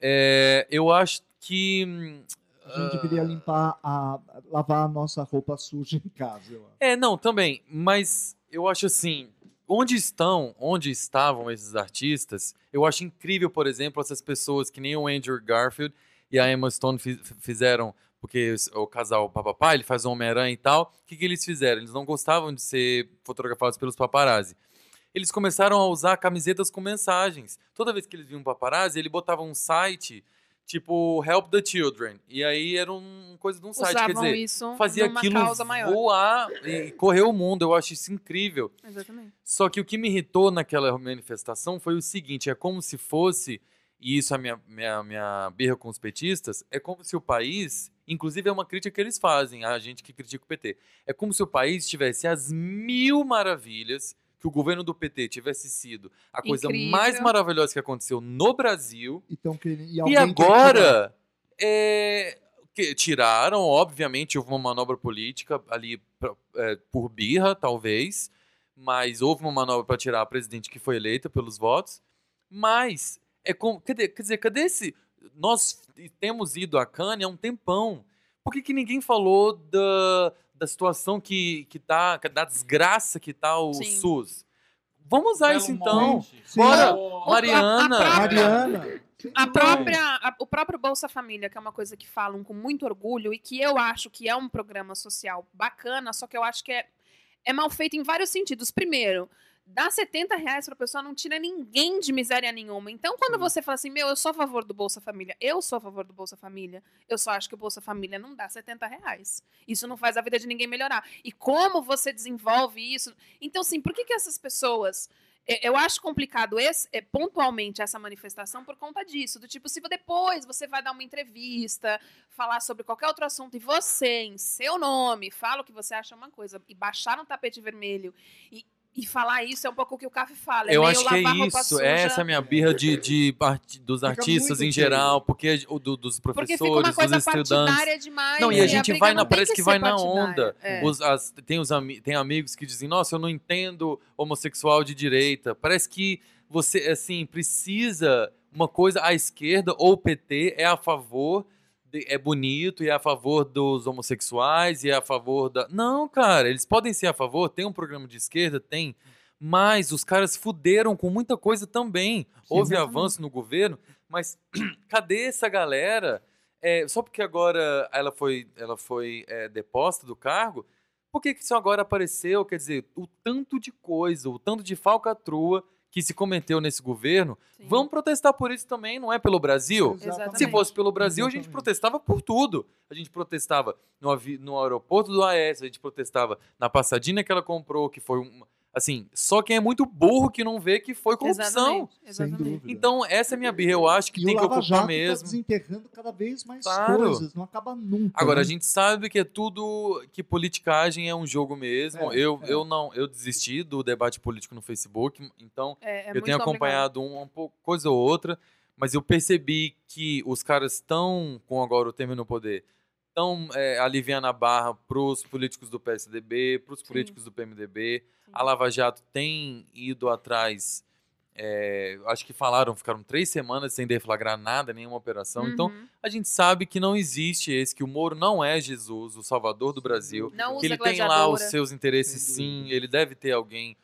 Speaker 1: É, eu acho que. hum,
Speaker 4: A gente
Speaker 1: ah,
Speaker 4: queria limpar a. lavar a nossa roupa suja em casa, eu acho.
Speaker 1: É, não, também. Mas eu acho assim. Onde estão, onde estavam esses artistas, eu acho incrível, por exemplo, essas pessoas que nem o Andrew Garfield e a Emma Stone fi- fizeram, porque o casal papapá, ele faz o Homem-Aranha e tal. O que, que eles fizeram? Eles não gostavam de ser fotografados pelos paparazzi. eles começaram a usar camisetas com mensagens. Toda vez que eles viam um paparazzi, ele botava um site tipo Help the Children. E aí era um coisa de um site,
Speaker 2: Usavam
Speaker 1: quer dizer,
Speaker 2: isso
Speaker 1: fazia aquilo
Speaker 2: causa maior.
Speaker 1: voar e correr o mundo. Eu acho isso incrível.
Speaker 2: Exatamente.
Speaker 1: Só que o que me irritou naquela manifestação foi o seguinte: é como se fosse, e isso é a minha, minha, minha birra com os petistas, é como se o país, inclusive é uma crítica que eles fazem, a gente que critica o PT, é como se o país tivesse as mil maravilhas, que o governo do PT tivesse sido a coisa
Speaker 2: Incrível.
Speaker 1: mais maravilhosa que aconteceu no Brasil,
Speaker 4: Então, que- e
Speaker 1: e agora, é, que tiraram, obviamente, houve uma manobra política ali pra- é, por birra, talvez, mas houve uma manobra para tirar a presidente que foi eleita pelos votos. Mas, é como, quer dizer, cadê esse. Nós temos ido a Cannes há um tempão. Por que, que ninguém falou da, da situação que, que tá, da desgraça que tá o
Speaker 2: Sim.
Speaker 1: SUS? Vamos usar
Speaker 3: Belo
Speaker 1: isso então. Bora, Mariana.
Speaker 2: a- a
Speaker 4: Mariana.
Speaker 2: A própria, a- o próprio Bolsa Família, que é uma coisa que falam com muito orgulho e que eu acho que é um programa social bacana, só que eu acho que é, é mal feito em vários sentidos. Primeiro, dá 70 reais pra pessoa não tira ninguém de miséria nenhuma. Então, quando você fala assim, meu, eu sou a favor do Bolsa Família, eu sou a favor do Bolsa Família, eu só acho que o Bolsa Família não dá 70 reais. Isso não faz a vida de ninguém melhorar. E como você desenvolve isso? Então, assim, por que, que essas pessoas. é, Eu acho complicado esse, é, pontualmente essa manifestação por conta disso. Do tipo, se depois você vai dar uma entrevista, falar sobre qualquer outro assunto e você, em seu nome, fala o que você acha uma coisa e baixar no tapete vermelho e, e falar isso é um pouco o que o Café fala. é
Speaker 1: Eu
Speaker 2: meio
Speaker 1: acho que é isso. Essa é a minha birra de, de arti- dos
Speaker 4: Fica
Speaker 1: artistas em geral, porque o do- dos
Speaker 2: Porque fica
Speaker 1: professores,
Speaker 2: uma coisa
Speaker 1: dos estudantes.
Speaker 2: demais.
Speaker 1: Não, e a
Speaker 2: a
Speaker 1: gente
Speaker 2: briga
Speaker 1: vai na, parece que,
Speaker 2: ser
Speaker 1: vai na onda.
Speaker 2: É.
Speaker 1: Os- as- tem, os tem amigos que dizem, nossa, eu não entendo homossexual de direita. Parece que você, assim, precisa uma coisa, a esquerda ou o PT é a favor, de- é bonito e é a favor dos homossexuais e é a favor da... Não, cara, eles podem ser a favor, tem um programa de esquerda, tem... Mas os caras fuderam com muita coisa também. Houve
Speaker 4: exatamente.
Speaker 1: avanço no governo, mas cadê essa galera? É, só porque agora ela foi, ela foi é, deposta do cargo, por que, que isso agora apareceu? Quer dizer, o tanto de coisa, o tanto de falcatrua que se cometeu nesse governo,
Speaker 2: Sim.
Speaker 1: vamos protestar por isso também, não é pelo Brasil?
Speaker 2: Exatamente.
Speaker 1: Se fosse pelo Brasil, a gente
Speaker 4: Exatamente.
Speaker 1: protestava por tudo. A gente protestava no, avi- no aeroporto do AES, a gente protestava na passadinha que ela comprou, que foi um. Assim, só quem é muito burro que não vê que foi corrupção.
Speaker 2: Exatamente.
Speaker 4: Sem
Speaker 2: Exatamente.
Speaker 4: dúvida.
Speaker 1: Então, essa é a minha birra. Eu acho que
Speaker 4: e
Speaker 1: tem
Speaker 4: o
Speaker 1: que ocupar
Speaker 4: Jato tá
Speaker 1: mesmo.
Speaker 4: desenterrando cada vez mais
Speaker 1: Claro.
Speaker 4: coisas, não acaba nunca.
Speaker 1: Agora,
Speaker 4: né?
Speaker 1: a gente sabe que é tudo. que politicagem é um jogo mesmo.
Speaker 4: É,
Speaker 1: eu,
Speaker 4: é.
Speaker 1: eu não. Eu desisti do debate político no Facebook, então
Speaker 2: É, é
Speaker 1: eu tenho acompanhado um, um pouco coisa ou outra, mas eu percebi que os caras estão, com agora o Temer no poder, estão aliviando a barra pros políticos do PSDB, pros
Speaker 2: Sim.
Speaker 1: políticos do PMDB.
Speaker 2: Sim.
Speaker 1: A Lava Jato tem ido atrás. é, acho que falaram, ficaram três semanas sem deflagrar nada, nenhuma operação. Então,
Speaker 2: Uhum.
Speaker 1: a gente sabe que não existe esse, que o Moro não é Jesus, o salvador do Brasil.
Speaker 2: Não
Speaker 1: Que
Speaker 2: usa
Speaker 1: ele tem lá os seus interesses, sim. Ele deve ter alguém.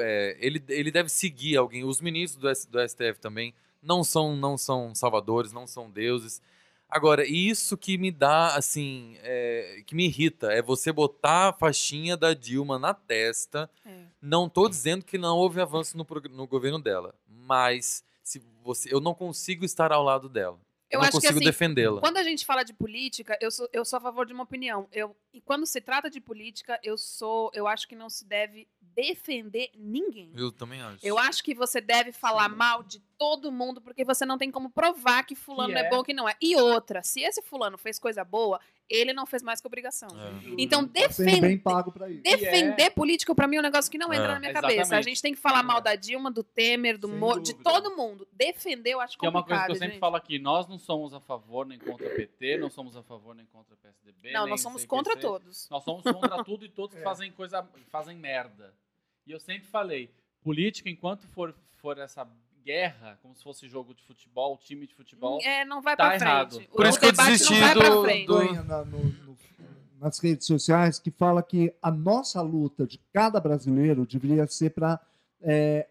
Speaker 1: é, ele, ele deve seguir alguém. Os ministros do, S- do STF também não são, não são salvadores, não são deuses. Agora, isso que me dá, assim, é, que me irrita, é você botar a faixinha da Dilma na testa.
Speaker 2: É.
Speaker 1: Não tô dizendo que não houve avanço no, no governo dela, mas se você, eu não consigo estar ao lado dela. Eu,
Speaker 2: Eu
Speaker 1: não consigo
Speaker 2: assim,
Speaker 1: defendê-la.
Speaker 2: Quando a gente fala de política, eu sou, eu sou a favor de uma opinião. Eu, e quando se trata de política, eu sou, eu acho que não se deve defender ninguém.
Speaker 1: Eu também acho.
Speaker 2: Eu acho que você deve falar mal de todo mundo, porque você não tem como provar que fulano
Speaker 3: Que
Speaker 2: é.
Speaker 3: é.
Speaker 2: bom que não é. E outra, se esse fulano fez coisa boa, ele não fez mais que obrigação.
Speaker 1: É.
Speaker 2: Então,
Speaker 4: Tá
Speaker 2: defender,
Speaker 4: pago pra isso.
Speaker 2: defender político, pra mim, é um negócio que não entra
Speaker 1: É.
Speaker 2: na minha
Speaker 3: Exatamente.
Speaker 2: cabeça. A gente tem que falar mal da Dilma, do Temer, do Moro, de todo mundo. Defender, eu acho
Speaker 3: Que é uma coisa que eu sempre
Speaker 2: gente.
Speaker 3: falo aqui. Nós não somos a favor nem contra PT, não somos a favor nem contra PSDB.
Speaker 2: Não,
Speaker 3: nem
Speaker 2: nós somos
Speaker 3: CQC.
Speaker 2: contra todos.
Speaker 3: Nós somos contra tudo e todos que
Speaker 4: É.
Speaker 3: fazem coisa, fazem merda. E eu sempre falei, política, enquanto for, for essa guerra, como se fosse jogo de futebol, time de futebol,
Speaker 2: É, não vai
Speaker 3: Tá
Speaker 2: pra
Speaker 3: errado.
Speaker 2: frente.
Speaker 1: Por
Speaker 2: O
Speaker 1: isso que eu
Speaker 2: debate
Speaker 1: desisti
Speaker 2: não vai pra
Speaker 1: do-
Speaker 2: frente.
Speaker 1: do-
Speaker 4: na- no- no- nas redes sociais que fala que a nossa luta de cada brasileiro deveria ser para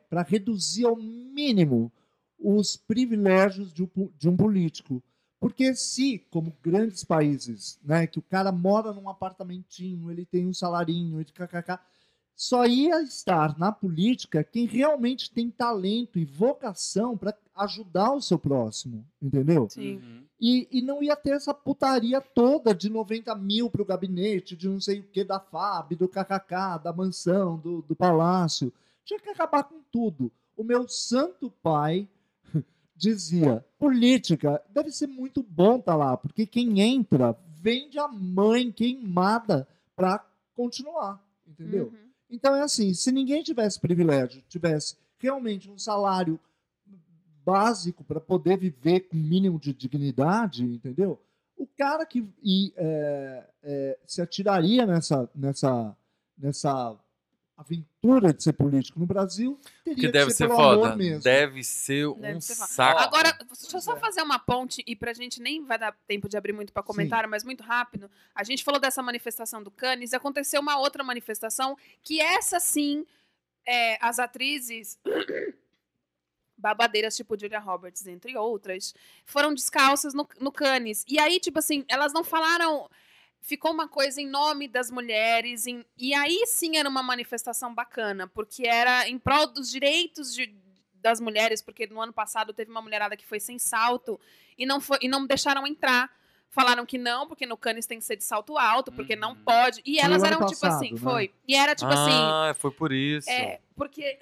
Speaker 4: para reduzir ao mínimo os privilégios de um, de um político. Porque se, como grandes países, né, que o cara mora num apartamentinho, ele tem um salarinho, ele kkk, só ia estar na política quem realmente tem talento e vocação para ajudar o seu próximo, entendeu?
Speaker 2: Sim.
Speaker 3: Uhum.
Speaker 4: E, e não ia ter essa putaria toda de 90 mil para o gabinete, de não sei o que da FAB, do KKK, da mansão, do, do palácio. Tinha que acabar com tudo. O meu santo pai dizia: política deve ser muito bom estar lá, porque quem entra vende a mãe queimada para continuar, entendeu?
Speaker 2: Uhum.
Speaker 4: Então é assim, se ninguém tivesse privilégio, tivesse realmente um salário básico para poder viver com mínimo de dignidade, entendeu? O cara que e, é, é, se atiraria nessa, nessa, nessa aventura de ser político no Brasil teria
Speaker 1: Porque
Speaker 4: que
Speaker 1: deve
Speaker 4: ser,
Speaker 1: ser foda.
Speaker 4: mesmo.
Speaker 1: Deve ser
Speaker 2: Deve
Speaker 1: um
Speaker 2: ser
Speaker 1: saco.
Speaker 2: Agora, deixa eu só
Speaker 4: é.
Speaker 2: fazer uma ponte e pra gente nem vai dar tempo de abrir muito para comentário, mas muito rápido. A gente falou dessa manifestação do Cannes e aconteceu uma outra manifestação que essa sim, é, as atrizes babadeiras tipo Julia Roberts, entre outras, foram descalças no, no Cannes. E aí, tipo assim, elas não falaram ficou uma coisa em nome das mulheres, em- e aí sim era uma manifestação bacana, porque era em prol dos direitos de- das mulheres, porque no ano passado teve uma mulherada que foi sem salto e não, foi, e não deixaram entrar. Falaram que não, porque no Cannes tem que ser de salto alto, porque não
Speaker 3: Uhum.
Speaker 2: pode. E
Speaker 4: Foi
Speaker 2: elas eram tipo
Speaker 4: passado,
Speaker 2: assim,
Speaker 4: né?
Speaker 2: foi. E era tipo assim,
Speaker 1: ah, foi por isso.
Speaker 2: é, porque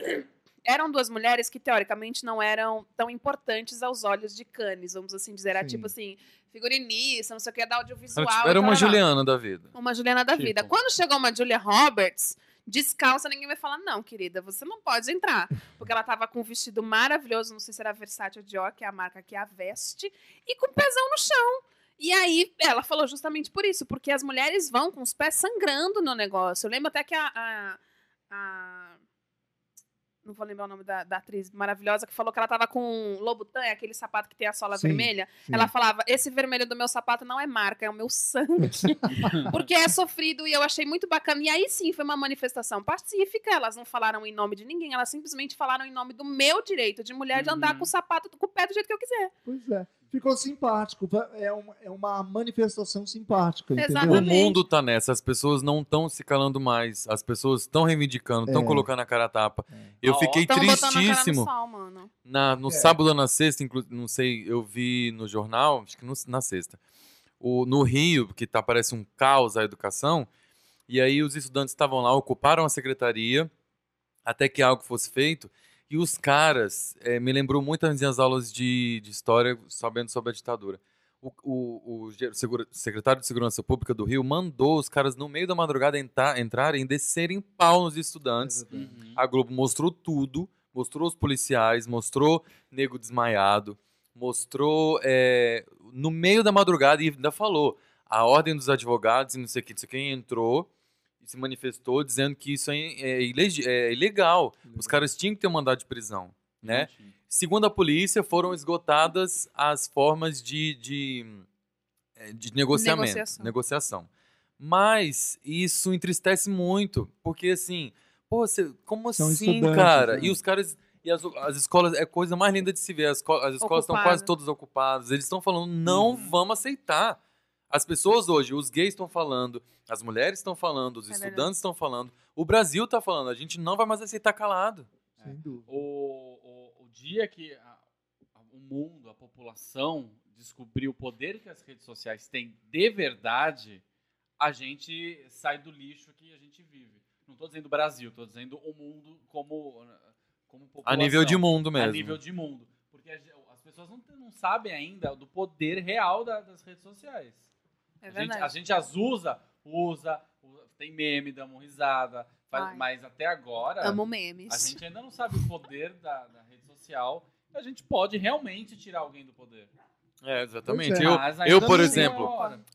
Speaker 2: eram duas mulheres que, teoricamente, não eram tão importantes aos olhos de Cannes, vamos assim dizer. Era
Speaker 4: Sim.
Speaker 2: tipo assim, figurinista, não sei o que, da
Speaker 1: Era,
Speaker 2: audiovisual.
Speaker 1: tipo, era uma. Juliana da vida.
Speaker 2: Uma Juliana da
Speaker 3: Tipo.
Speaker 2: vida. Quando chegou uma Julia Roberts, descalça, ninguém vai falar, não, querida, você não pode entrar. Porque ela tava com um vestido maravilhoso, não sei se era Versace ou Dior, que é a marca que a veste, e com o pezão no chão. E aí, ela falou justamente por isso, porque as mulheres vão com os pés sangrando no negócio. Eu lembro até que a. a- a- não vou lembrar o nome da, da atriz maravilhosa, que falou que ela tava com Lobutan, aquele sapato que tem a sola
Speaker 4: Sim,
Speaker 2: vermelha.
Speaker 4: sim.
Speaker 2: Ela falava: esse vermelho do meu sapato não é marca, é o meu sangue. Porque é sofrido e eu achei muito bacana. E aí sim foi uma manifestação pacífica. Elas não falaram em nome de ninguém, elas simplesmente falaram em nome do meu direito de mulher de andar
Speaker 3: Uhum.
Speaker 2: com o sapato, com o pé do jeito que eu quiser.
Speaker 4: Pois é. Ficou simpático. É uma, é uma manifestação simpática, entendeu?
Speaker 1: O mundo tá nessa, as pessoas não estão se calando mais, as pessoas estão reivindicando, estão
Speaker 4: É.
Speaker 1: colocando a cara a tapa.
Speaker 4: É.
Speaker 1: Eu
Speaker 3: Ó,
Speaker 1: fiquei tristíssimo. Na, no
Speaker 4: É.
Speaker 1: sábado ou na sexta, inclu- não sei, eu vi no jornal, acho que no- na sexta, o, no Rio, que tá, parece um caos a educação, e aí os estudantes estavam lá, ocuparam a secretaria, até que algo fosse feito, e os caras, eh, me lembrou muito as minhas aulas de, de história, sabendo sobre a ditadura. O, o- o secretário de Segurança Pública do Rio mandou os caras, no meio da madrugada, entrar, entrarem e descerem pau nos estudantes.
Speaker 3: Uhum.
Speaker 1: A Globo mostrou tudo, mostrou os policiais, mostrou nego desmaiado, mostrou é, no meio da madrugada e ainda falou a ordem dos advogados e não sei o que, não sei quem entrou se manifestou dizendo que isso é, é é ilegal. Os caras tinham que ter um mandado de prisão, né? Segundo a polícia, foram esgotadas as formas de, de, eh, de negociamento,
Speaker 2: Negociação.
Speaker 1: negociação. Mas isso entristece muito, porque assim, pô, você- como
Speaker 4: São
Speaker 1: assim, cara?
Speaker 4: né?
Speaker 1: E os caras e as, as escolas é a coisa mais linda de se ver. As, as escolas estão quase todas ocupadas. Eles estão falando, não
Speaker 3: Uhum.
Speaker 1: vamos aceitar. As pessoas hoje, os gays estão falando, as mulheres estão falando, os
Speaker 2: É
Speaker 1: estudantes estão falando, o Brasil está falando. A gente não vai mais aceitar calado.
Speaker 4: Sem dúvida.
Speaker 3: O, o, o dia que a- o mundo, a população descobrir o poder que as redes sociais têm de verdade, a gente sai do lixo que a gente vive. Não estou dizendo Brasil, estou dizendo o mundo como, como população.
Speaker 1: A nível de mundo mesmo.
Speaker 3: A nível de mundo. Porque as pessoas não, não sabem ainda do poder real da- das redes sociais.
Speaker 2: É
Speaker 3: a, gente, a gente as usa, usa, usa, tem meme, damos risada, faz- mas até agora
Speaker 2: Amo memes.
Speaker 3: a gente ainda não sabe o poder da, da rede social. A gente pode realmente tirar alguém do poder.
Speaker 1: É, exatamente.
Speaker 4: É.
Speaker 1: Eu, eu, por exemplo,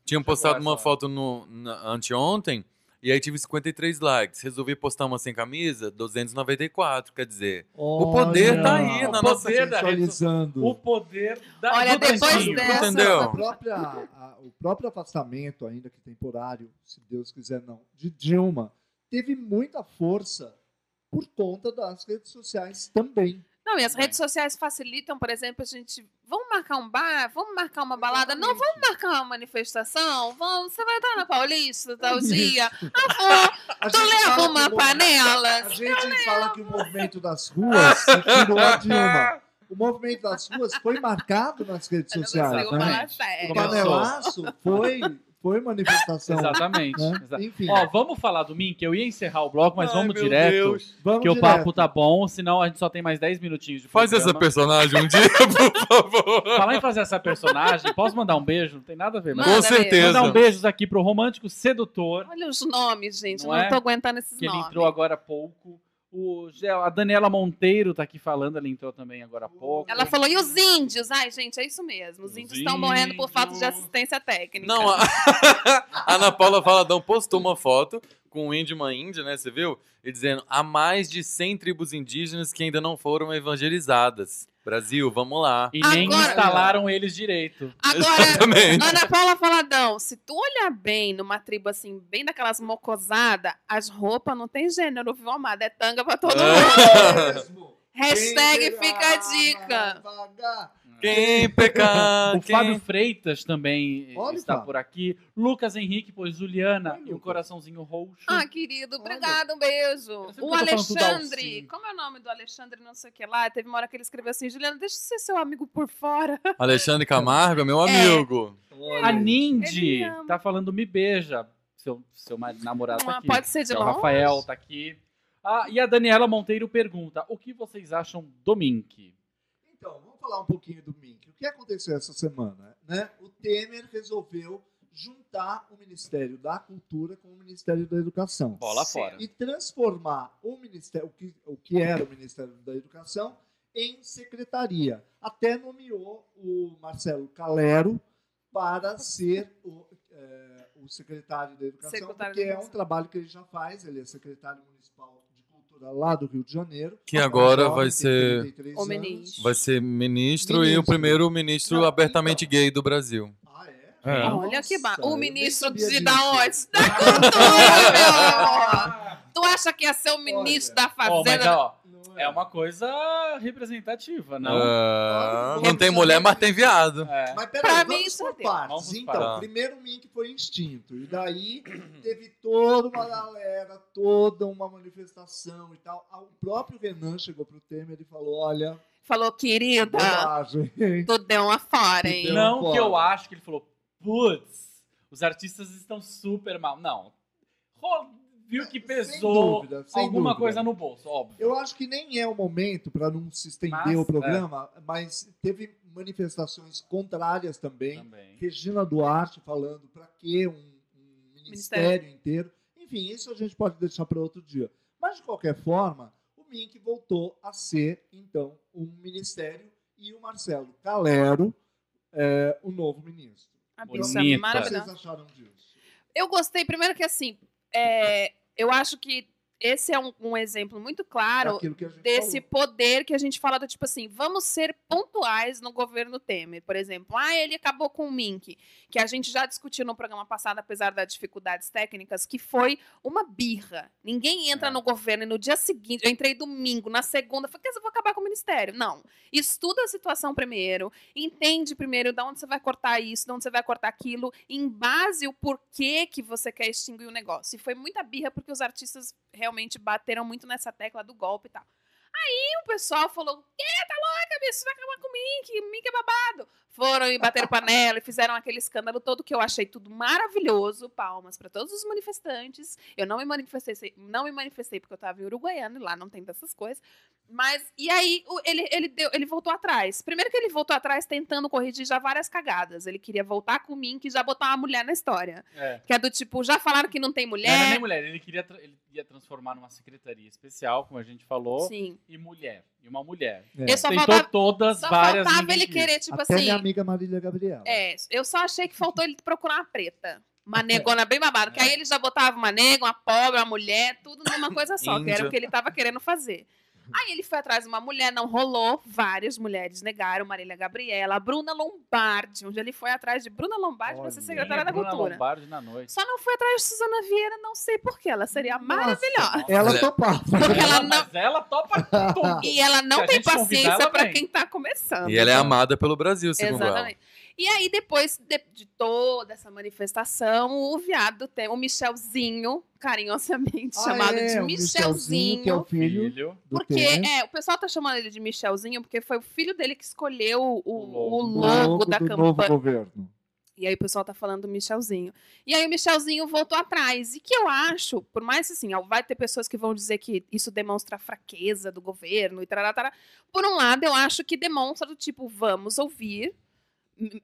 Speaker 1: tinha postado uma foto no, na- anteontem e aí tive 53 likes. Resolvi postar uma sem camisa, 294. Quer dizer, O poder tá aí
Speaker 4: Olha,
Speaker 1: na
Speaker 3: O
Speaker 1: nossa-
Speaker 3: poder da rede
Speaker 4: sensualizando.
Speaker 3: O poder da
Speaker 2: Olha, depois dessa-
Speaker 1: Entendeu?
Speaker 4: A própria, a- o próprio afastamento, ainda que temporário, se Deus quiser não, de Dilma, teve muita força por conta das redes sociais também.
Speaker 2: Não, e as redes sociais facilitam, por exemplo, a gente. Vamos marcar um bar? Vamos marcar uma balada? Não, vamos marcar uma manifestação? Vamos, você vai estar na Paulista tal dia? Ah, vou.
Speaker 4: A
Speaker 2: Tu leva uma panela?
Speaker 4: A gente fala que o movimento das ruas tirou a Dilma. O movimento das ruas foi marcado nas redes
Speaker 2: Eu
Speaker 4: sociais, né? O panelaço foi, foi manifestação.
Speaker 3: Exatamente.
Speaker 4: Né?
Speaker 3: Exa-
Speaker 4: Enfim,
Speaker 3: Ó, vamos falar do Mink? Eu ia encerrar o bloco, mas
Speaker 1: Ai,
Speaker 3: vamos direto.
Speaker 1: Deus.
Speaker 4: vamos
Speaker 3: Que o
Speaker 4: direto.
Speaker 3: papo tá bom, senão a gente só tem mais 10 minutinhos de
Speaker 1: Faz essa
Speaker 3: programa.
Speaker 1: personagem um dia, por favor.
Speaker 3: Falar em fazer essa personagem, posso mandar um beijo? Não tem nada a ver, mas.
Speaker 1: Com certeza.
Speaker 3: Mandar um beijos aqui pro romântico sedutor,
Speaker 2: Olha os nomes, gente.
Speaker 3: Não
Speaker 2: eu não
Speaker 3: é?
Speaker 2: tô aguentando esses
Speaker 3: que ele
Speaker 2: nomes.
Speaker 3: entrou agora há pouco. A Daniela Monteiro tá aqui falando, ela entrou também agora há pouco.
Speaker 2: Ela falou, e os índios? Ai, gente, é isso mesmo. Os
Speaker 3: Os
Speaker 2: índios estão morrendo por falta de assistência técnica.
Speaker 1: Não, a a Ana Paula Valadão postou uma foto com índio e uma índia, né? Você viu? E dizendo: há mais de 100 tribos indígenas que ainda não foram evangelizadas. Brasil, vamos lá.
Speaker 3: E nem
Speaker 2: Agora-
Speaker 3: instalaram eles direito.
Speaker 2: Agora,
Speaker 1: Exatamente.
Speaker 2: Ana Paula Faladão, se tu olhar bem numa tribo assim, bem daquelas mocosadas, as roupas não tem gênero, viu, amada? É tanga pra todo mundo.
Speaker 4: Mesmo.
Speaker 2: Hashtag fica a dica.
Speaker 1: Quem pecar?
Speaker 3: O
Speaker 1: quem...
Speaker 3: Fábio Freitas também
Speaker 4: Olha,
Speaker 3: está
Speaker 4: Fábio.
Speaker 3: por aqui. Lucas Henrique, pois Juliana e o coraçãozinho roxo.
Speaker 2: Ah, querido,
Speaker 4: Olha.
Speaker 2: obrigada, um beijo. O Alexandre, como é o nome do Alexandre, não sei o que lá? Teve uma hora que ele escreveu assim, Juliana, deixa eu ser seu amigo por fora.
Speaker 1: Alexandre Camargo, é meu
Speaker 2: É.
Speaker 1: amigo.
Speaker 3: a Nindy tá falando me beija. Seu, seu namorado tá
Speaker 2: Ah,
Speaker 3: aqui.
Speaker 2: pode ser de
Speaker 3: É o. Rafael tá aqui. Ah, e a Daniela Monteiro pergunta: o que vocês acham do Mink?
Speaker 4: Vamos falar um pouquinho do Mink. O que aconteceu essa semana? Né? O Temer resolveu juntar o Ministério da Cultura com o Ministério da Educação.
Speaker 3: Bola
Speaker 2: Sim.
Speaker 3: fora.
Speaker 4: E transformar o, ministério, o, que, o que era o Ministério da Educação em secretaria. Até nomeou o Marcelo Calero para ser o, eh, o secretário da Educação,
Speaker 2: Secretário
Speaker 4: porque
Speaker 2: da
Speaker 4: é um
Speaker 2: Educação.
Speaker 4: trabalho que ele já faz. Ele é secretário municipal cultura lá do Rio de Janeiro.
Speaker 1: Que agora vai ser-
Speaker 4: 33
Speaker 2: O ministro.
Speaker 1: Vai ser ministro, e
Speaker 4: Ministro.
Speaker 1: o primeiro ministro
Speaker 4: Não,
Speaker 1: abertamente
Speaker 4: então.
Speaker 1: gay do Brasil.
Speaker 4: Ah, é?
Speaker 1: É.
Speaker 2: Olha que ba...
Speaker 4: Nossa,
Speaker 2: O ministro de da onde? Da cultura, meu amor. Tu acha que ia ser o ministro da
Speaker 3: Ó, mas
Speaker 2: fazenda?
Speaker 3: ó,
Speaker 4: Não
Speaker 3: é uma coisa representativa, não?
Speaker 1: Ah, não tem mulher, mas tem viado.
Speaker 3: É.
Speaker 4: Mas peraí,
Speaker 2: Pra
Speaker 4: vamos
Speaker 2: mim, isso
Speaker 4: por
Speaker 2: é Deus.
Speaker 4: partes.
Speaker 3: Vamos por
Speaker 4: então,
Speaker 1: partes.
Speaker 4: primeiro o Mink foi instinto. E daí teve toda uma galera, toda uma manifestação e tal. Ah, O próprio Renan chegou pro Temer e falou: olha,
Speaker 2: Falou, querida, tu deu uma fora, hein?
Speaker 4: deu
Speaker 3: Não
Speaker 4: fora.
Speaker 3: que eu acho que ele falou, putz, os artistas estão super mal. Não. Viu que
Speaker 4: Sem
Speaker 3: pesou
Speaker 4: dúvida, sem
Speaker 3: alguma
Speaker 4: dúvida.
Speaker 3: coisa no bolso, óbvio.
Speaker 4: Eu acho que nem é o momento para não se estender
Speaker 3: Mas,
Speaker 4: o programa, mas teve manifestações contrárias também.
Speaker 3: Também.
Speaker 4: Regina Duarte falando para que um, um ministério, inteiro. Enfim, isso a gente pode deixar para outro dia. Mas, de qualquer forma, o Mink voltou a ser, então, um ministério e o Marcelo Calero é, o novo ministro.
Speaker 2: A
Speaker 3: Bonita.
Speaker 2: é
Speaker 4: O que vocês acharam disso?
Speaker 2: Eu gostei, primeiro que assim, é, eu acho que esse é um, um exemplo muito claro
Speaker 4: que
Speaker 2: desse
Speaker 4: falou.
Speaker 2: poder que a gente fala do tipo assim, vamos ser pontuais no governo Temer, por exemplo. Ah, ele acabou com o Mink, que a gente já discutiu no programa passado, apesar das dificuldades técnicas, que foi uma birra. Ninguém entra
Speaker 3: É.
Speaker 2: no governo e no dia seguinte, eu entrei domingo, na segunda, falei, "Quer dizer, eu vou acabar com o ministério. Não. Estuda a situação primeiro, entende primeiro de onde você vai cortar isso, de onde você vai cortar aquilo, em base o porquê que você quer extinguir o negócio. E foi muita birra porque os artistas realmente bateram muito nessa tecla do golpe e tal. Aí o pessoal falou: Quê? Tá louca, bicho? Você vai acabar com o Mink? Mink é babado. Foram e bateram panela e fizeram aquele escândalo todo que eu achei tudo maravilhoso. Palmas para todos os manifestantes. Eu não me manifestei, não me manifestei porque eu tava em Uruguaiana e lá não tem dessas coisas. Mas, e aí, ele, ele, deu, ele voltou atrás. Primeiro que ele voltou atrás tentando corrigir já várias cagadas. Ele queria voltar com o Mink e já botar uma mulher na história.
Speaker 3: É.
Speaker 2: Que é do tipo, já falaram que não tem
Speaker 3: Não era
Speaker 2: mulher.
Speaker 3: nem mulher, ele queria ele ia transformar numa secretaria especial, como a gente falou,
Speaker 2: Sim.
Speaker 3: e mulher. E uma mulher.
Speaker 4: É.
Speaker 2: Eu só
Speaker 3: Tentou
Speaker 2: faltava,
Speaker 3: todas,
Speaker 2: só
Speaker 3: várias.
Speaker 2: faltava ele querer, tipo
Speaker 4: Até
Speaker 2: assim.
Speaker 4: minha amiga Marília Gabriela.
Speaker 2: É, eu só achei que faltou ele procurar uma preta. Uma negona bem babada. Que aí ele já botava uma nega, uma pobre, uma mulher, tudo numa coisa só, que era o que ele tava querendo fazer. Aí ele foi atrás de uma mulher, não rolou. Várias mulheres negaram, Marília Gabriela, a Bruna Lombardi, onde ele foi atrás de Bruna Lombardi para ser secretária da
Speaker 3: Bruna
Speaker 2: Cultura.
Speaker 3: Lombardi na noite.
Speaker 2: Só não foi atrás de Suzana Vieira, não sei porquê. Ela seria maravilhosa.
Speaker 4: Ela
Speaker 1: É.
Speaker 4: topava.
Speaker 2: Porque ela não.
Speaker 3: Mas ela topa tudo.
Speaker 2: E ela não tem paciência
Speaker 3: ela
Speaker 2: para quem tá começando.
Speaker 1: E ela é
Speaker 2: Então,
Speaker 1: amada pelo Brasil, segundo
Speaker 2: Exatamente. E aí, depois de, de toda essa manifestação, o viado tem o Michelzinho, carinhosamente
Speaker 4: Ah,
Speaker 2: chamado
Speaker 4: é,
Speaker 2: de Michelzinho.
Speaker 4: que é o filho
Speaker 3: Filho.
Speaker 4: do
Speaker 2: Porque é, o pessoal tá chamando ele de Michelzinho porque foi o filho dele que escolheu o, o
Speaker 3: O
Speaker 2: logo,
Speaker 3: logo.
Speaker 2: da
Speaker 4: do novo
Speaker 2: campanha.
Speaker 4: governo.
Speaker 2: E aí o pessoal tá falando do Michelzinho. E aí o Michelzinho voltou atrás. E que eu acho, por mais assim, vai ter pessoas que vão dizer que isso demonstra a fraqueza do governo e tarará, tarará. Por um lado, eu acho que demonstra do tipo, vamos ouvir.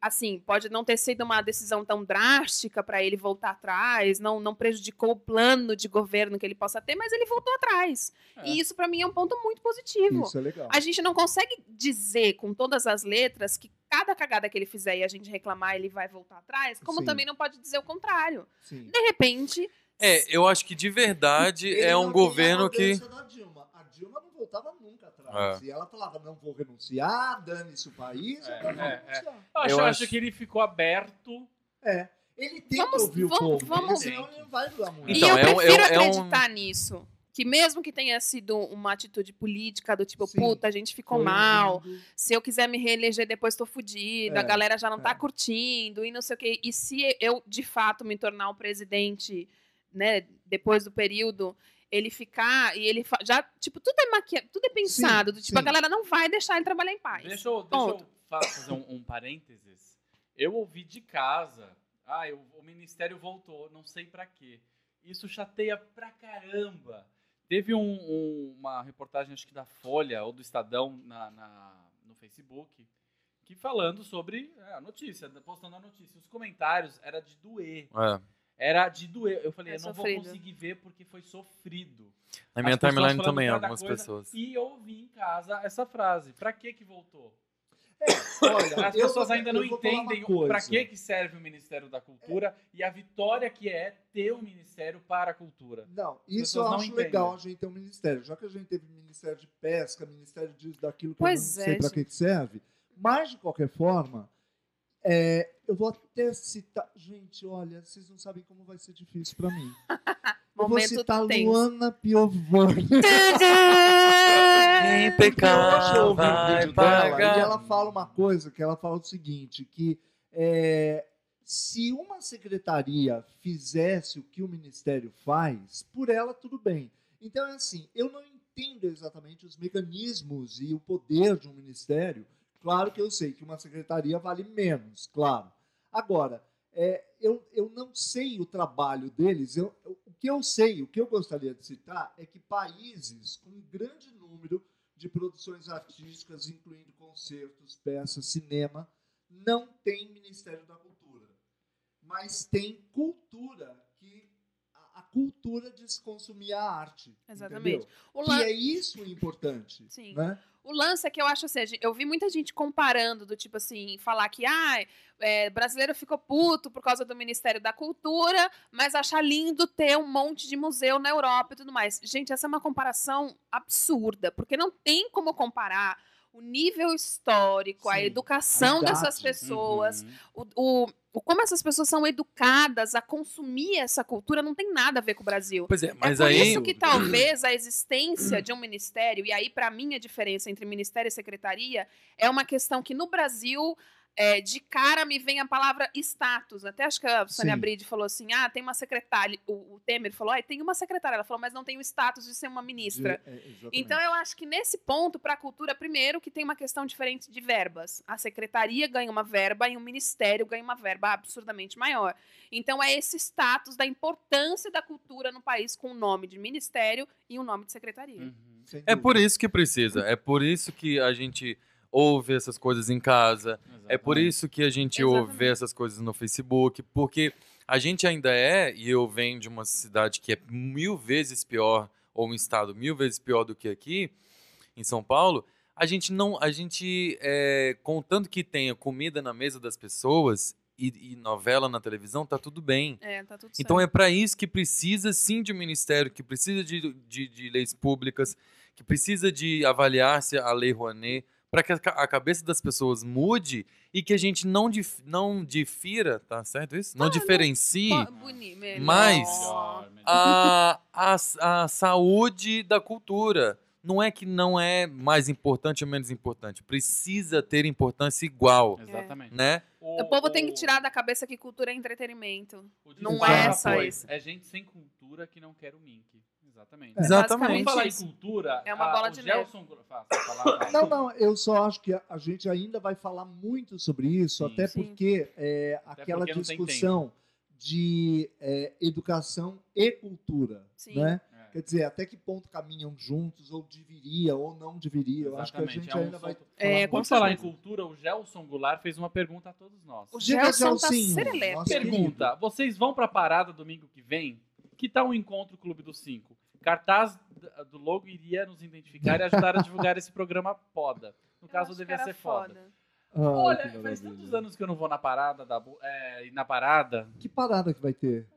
Speaker 2: Assim, pode não ter sido uma decisão tão drástica para ele voltar atrás, não, não prejudicou o plano de governo que ele possa ter, mas ele voltou atrás.
Speaker 3: É.
Speaker 2: E isso, para mim, é um ponto muito positivo.
Speaker 4: Isso é legal.
Speaker 2: A gente não consegue dizer com todas as letras que cada cagada que ele fizer e a gente reclamar, ele vai voltar atrás, como
Speaker 4: Sim.
Speaker 2: também não pode dizer o contrário.
Speaker 4: Sim.
Speaker 2: De repente,
Speaker 1: É, eu acho que de verdade
Speaker 4: Ele
Speaker 1: é um governo que.
Speaker 4: da Dilma. Dilma não voltava nunca atrás.
Speaker 1: É.
Speaker 4: E ela falava, não vou renunciar, dane-se o país,
Speaker 3: É,
Speaker 4: eu não vou
Speaker 3: é,
Speaker 4: renunciar.
Speaker 3: Eu acho,
Speaker 1: Eu acho-
Speaker 3: acho que ele ficou aberto.
Speaker 4: É. Ele tem
Speaker 2: Vamos-
Speaker 4: que ouvir o
Speaker 2: vamos-
Speaker 4: povo,
Speaker 2: vamos-
Speaker 4: senão ele não vai durar muito.
Speaker 1: Então,
Speaker 2: e eu
Speaker 1: é
Speaker 2: prefiro
Speaker 1: é um- é um-
Speaker 2: acreditar nisso. Que mesmo que tenha sido uma atitude política do tipo,
Speaker 4: Sim.
Speaker 2: puta, a gente ficou mal,
Speaker 4: lindo.
Speaker 2: se eu quiser me reeleger depois tô fudido,
Speaker 4: É,
Speaker 2: a galera já não tá
Speaker 4: é.
Speaker 2: curtindo e não sei o quê. E se eu, de fato, me tornar um presidente, né, depois do período, ele ficar e ele já, tipo, tudo é maquiado, tudo é pensado, do tipo,
Speaker 4: sim.
Speaker 2: a galera não vai deixar ele trabalhar em paz.
Speaker 3: Deixa eu, deixa eu fa- fazer um, um parênteses. Eu ouvi de casa. Ah, eu- o ministério voltou, não sei pra quê. Isso chateia pra caramba. Teve um- um- uma reportagem, acho que da Folha ou do Estadão na, na- no Facebook, que falando sobre é, a notícia, postando a notícia. Os comentários era de doer.
Speaker 1: É,
Speaker 3: Era de doer. Eu falei,
Speaker 2: É
Speaker 3: eu não
Speaker 2: sofrido.
Speaker 3: vou conseguir ver porque foi sofrido.
Speaker 1: na minha timeline também, algumas
Speaker 3: coisa,
Speaker 1: pessoas.
Speaker 3: E eu ouvi em casa essa frase. Pra que que voltou?
Speaker 4: Olha,
Speaker 3: As pessoas ainda não entendem para que, que serve o Ministério da Cultura e a vitória que é ter um Ministério para a Cultura.
Speaker 4: Não, isso eu
Speaker 3: não
Speaker 4: acho
Speaker 3: entendem.
Speaker 4: legal a gente ter um ministério. Já que a gente teve Ministério de Pesca, Ministério disso, daquilo, que
Speaker 2: Pois
Speaker 4: eu não
Speaker 2: é,
Speaker 4: sei para que que serve. Mas, de qualquer forma, é, eu vou até citar. Gente, olha, vocês não sabem como vai ser difícil para mim. Eu vou citar
Speaker 2: tenso.
Speaker 4: Luana Piovani.
Speaker 1: Quem
Speaker 4: eu ouvi
Speaker 1: pecar
Speaker 4: dela
Speaker 1: pagar.
Speaker 4: e ela fala uma coisa, que ela fala o seguinte, que é, se uma secretaria fizesse o que o ministério faz, por ela tudo bem. Então é assim, eu não entendo exatamente os mecanismos e o poder de um ministério. Claro que eu sei que uma secretaria vale menos, claro. Agora, é, eu, eu não sei o trabalho deles. Eu, eu- o que eu sei, o que eu gostaria de citar é que países com um grande número de produções artísticas, incluindo concertos, peças, cinema, não tem Ministério da Cultura. Mas tem cultura, que a, a cultura de se consumir a arte.
Speaker 2: Exatamente.
Speaker 4: entendeu?
Speaker 2: O
Speaker 4: E é isso o importante.
Speaker 2: Sim.
Speaker 4: Né?
Speaker 2: O lance é que eu acho assim, eu vi muita gente comparando, do tipo assim, falar que ah, é, brasileiro ficou puto por causa do Ministério da Cultura, mas achar lindo ter um monte de museu na Europa e tudo mais. Gente, essa é uma comparação absurda, porque não tem como comparar o nível histórico, a
Speaker 4: Sim,
Speaker 2: educação
Speaker 4: a idade.
Speaker 2: dessas pessoas,
Speaker 3: Uhum.
Speaker 2: o, o- o- como essas pessoas são educadas a consumir essa cultura, não tem nada a ver com o Brasil.
Speaker 1: Pois é, mas
Speaker 2: é por
Speaker 1: aí.
Speaker 2: isso que talvez a existência de um ministério, e aí para mim a diferença entre ministério e secretaria é uma questão que no Brasil é, de cara me vem a palavra status. Até acho que a Sônia. Bride falou assim: ah, tem uma secretária. O, o Temer falou: ah, tem uma secretária. Ela falou, mas não tem o status de ser uma ministra.
Speaker 4: De- é, exatamente.
Speaker 2: Então eu acho que nesse ponto, para a cultura, primeiro, que tem uma questão diferente de verbas. A secretaria ganha uma verba e o ministério ganha uma verba absurdamente maior. Então é esse status da importância da cultura no país com o nome de ministério e o nome de secretaria.
Speaker 3: Uhum.
Speaker 1: É por isso que precisa. É por isso que a gente ouve essas coisas em casa. É por
Speaker 3: Exatamente.
Speaker 1: isso que a gente
Speaker 2: Exatamente.
Speaker 1: ouve essas coisas no Facebook. Porque a gente ainda é, e eu venho de uma cidade que é mil vezes pior, ou um estado mil vezes pior do que aqui, em São Paulo. A gente não. A gente, é, contanto que tenha comida na mesa das pessoas e, e novela na televisão, tá tudo bem.
Speaker 2: É, tá tudo
Speaker 1: Então é para isso que precisa sim de um ministério, que precisa de, de, de leis públicas, que precisa de avaliar-se a Lei Rouanet para que a ca- a cabeça das pessoas mude e que a gente não, dif- não difira, tá certo isso? Não diferencie
Speaker 2: melhor.
Speaker 1: Mas-
Speaker 3: Melhor, melhor.
Speaker 1: a, a, a saúde da cultura. Não é que não é mais importante ou menos importante. Precisa ter importância igual,
Speaker 3: Exatamente.
Speaker 1: né?
Speaker 2: O povo tem que tirar da cabeça que cultura é entretenimento.
Speaker 3: o
Speaker 2: não
Speaker 4: é
Speaker 2: só isso.
Speaker 3: É gente sem cultura que não quer o mink. Exatamente.
Speaker 4: É.
Speaker 1: Exatamente.
Speaker 3: Vamos falar em cultura.
Speaker 2: É uma
Speaker 3: a-
Speaker 2: bola
Speaker 3: o
Speaker 2: de
Speaker 3: Gelson... Fala.
Speaker 4: Não, não, eu só acho que a- a gente ainda vai falar muito sobre isso,
Speaker 3: Sim.
Speaker 4: até
Speaker 2: Sim.
Speaker 4: porque é,
Speaker 3: Até
Speaker 4: aquela
Speaker 3: porque tem
Speaker 4: discussão de é, educação e cultura,
Speaker 2: Sim.
Speaker 4: né?
Speaker 3: É.
Speaker 4: Quer dizer, até que ponto caminham juntos, ou deveria, ou não deveria. Eu acho que a
Speaker 3: Exatamente,
Speaker 4: gente
Speaker 3: é um
Speaker 4: ainda vai
Speaker 2: É,
Speaker 3: Por falar em cultura, o Gelson Goulart fez uma pergunta a todos nós.
Speaker 2: O Gelson tá
Speaker 4: nosso querido.
Speaker 3: Pergunta: vocês vão pra parada domingo que vem? Que tal o encontro Clube dos Cinco? Cartaz do logo iria nos identificar e ajudar a divulgar esse programa Poda. No
Speaker 2: Eu
Speaker 3: caso, devia ser foda.
Speaker 4: Ai,
Speaker 3: Olha,
Speaker 4: que
Speaker 3: faz tantos anos que eu não vou na parada da é, e na parada.
Speaker 4: Que parada que vai ter?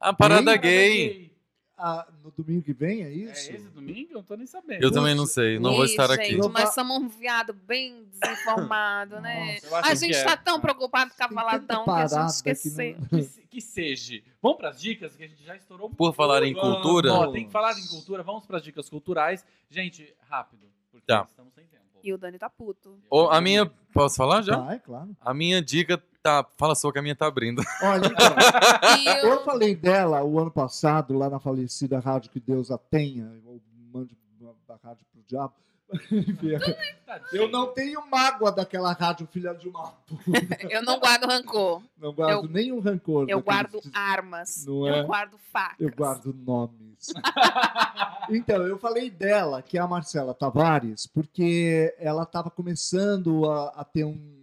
Speaker 1: A parada
Speaker 4: Parada
Speaker 1: gay.
Speaker 4: Ah, no domingo que vem, é
Speaker 3: É
Speaker 4: isso?
Speaker 3: esse domingo? Eu não tô nem sabendo.
Speaker 1: Eu também não sei, não vou
Speaker 2: Ih,
Speaker 1: estar aqui.
Speaker 2: gente, nós
Speaker 4: va-
Speaker 2: somos um viado bem desinformado, né?
Speaker 3: Nossa,
Speaker 2: A gente
Speaker 3: que é.
Speaker 2: tá tão preocupado com cavaladão
Speaker 4: tanta
Speaker 2: que a gente esqueceu.
Speaker 4: não-
Speaker 3: Que, que seja. Vamos pras dicas que a gente já estourou.
Speaker 1: Por falar em
Speaker 3: Vamos.
Speaker 1: cultura-
Speaker 3: Ó, tem que falar em cultura. Vamos pras dicas culturais. Gente, rápido. Porque
Speaker 1: Tá.
Speaker 3: estamos sem tempo.
Speaker 2: E o Dani tá puto.
Speaker 1: Ô, a minha. Posso falar já?
Speaker 4: Ah, é claro.
Speaker 1: A minha dica tá. Fala só que a minha tá abrindo.
Speaker 4: Olha, então, eu
Speaker 2: eu,
Speaker 4: falei dela o ano passado, lá na falecida Rádio Que Deus a Tenha, ou mande a rádio pro diabo. Eu não tenho mágoa daquela rádio, filha de uma
Speaker 2: eu não guardo rancor.
Speaker 4: Não guardo
Speaker 2: Eu-
Speaker 4: nenhum rancor.
Speaker 2: Eu guardo armas.
Speaker 4: Não
Speaker 2: eu
Speaker 4: é?
Speaker 2: guardo facas.
Speaker 4: Eu guardo nomes. então, eu falei dela, que é a Marcela Tavares, porque ela estava começando a, a ter um-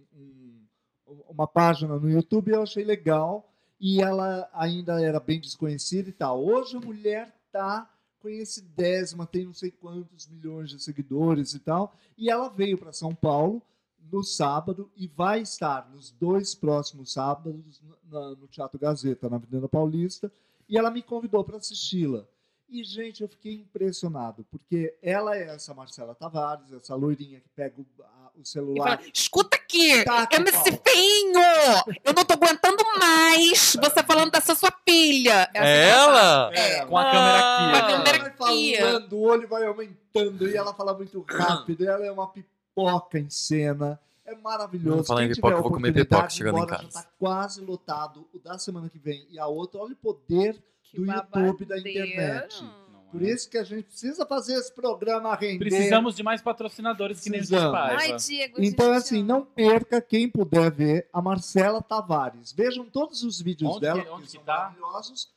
Speaker 4: uma página no YouTube eu achei legal. E ela ainda era bem desconhecida e tal. Hoje a mulher tá conhecidésima, tem não sei quantos milhões de seguidores e tal. E ela veio para São Paulo no sábado e vai estar nos dois próximos sábados no Teatro Gazeta, na Avenida Paulista. E ela me convidou para assisti-la. E, gente, eu fiquei impressionado, porque ela é essa Marcela Tavares, essa loirinha que pega o, a- o
Speaker 2: E
Speaker 4: celular.
Speaker 2: fala, escuta aqui,
Speaker 4: Tá,
Speaker 2: eu me feio, eu não tô aguentando mais você falando dessa sua filha. É assim
Speaker 1: É ela?
Speaker 4: É,
Speaker 3: Com a câmera aqui.
Speaker 2: Com a
Speaker 3: ó.
Speaker 2: câmera
Speaker 4: vai
Speaker 2: aqui.
Speaker 4: falando, o olho vai aumentando e ela fala muito rápido. e ela é uma pipoca em cena. É maravilhoso.
Speaker 1: Falar em pipoca, eu vou comer pipoca chegando em casa.
Speaker 4: Já tá quase lotado o da semana que vem e a outra. Olha o poder
Speaker 2: Que
Speaker 4: do YouTube, da internet.
Speaker 3: Não
Speaker 4: Por
Speaker 3: é?
Speaker 4: isso que a gente precisa fazer esse programa render.
Speaker 3: Precisamos de mais patrocinadores que nem
Speaker 4: Precisamos.
Speaker 3: Paiva.
Speaker 2: Ai, Diego,
Speaker 4: Então, assim, não perca quem puder ver a Marcela Tavares. Vejam todos os vídeos
Speaker 3: Onde
Speaker 4: dela,
Speaker 3: que- onde
Speaker 4: que são
Speaker 3: tá?
Speaker 4: maravilhosos.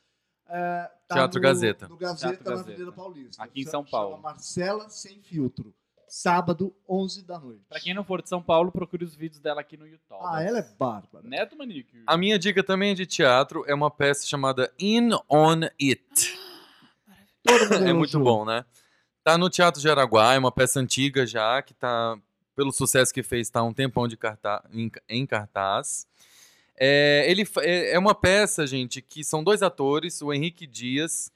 Speaker 4: É, tá
Speaker 1: Teatro
Speaker 4: no-
Speaker 1: Gazeta.
Speaker 4: No Gazeta,
Speaker 3: Teatro
Speaker 4: na
Speaker 3: Gazeta.
Speaker 4: Avenida Paulista.
Speaker 3: Aqui em São Paulo.
Speaker 4: Marcela Sem Filtro. Sábado, 11 da noite.
Speaker 3: Pra quem não for de São Paulo, procure os vídeos dela aqui no YouTube.
Speaker 4: Ah, ela é bárbara.
Speaker 3: Neto Manique.
Speaker 1: A minha dica também é de teatro. É uma peça chamada In On It. É muito bom, né? Tá no Teatro de Araguá, é uma peça antiga já, que tá, pelo sucesso que fez, tá um tempão de carta- em, em cartaz. É, ele, é é uma peça, gente, que são dois atores, o Henrique Dias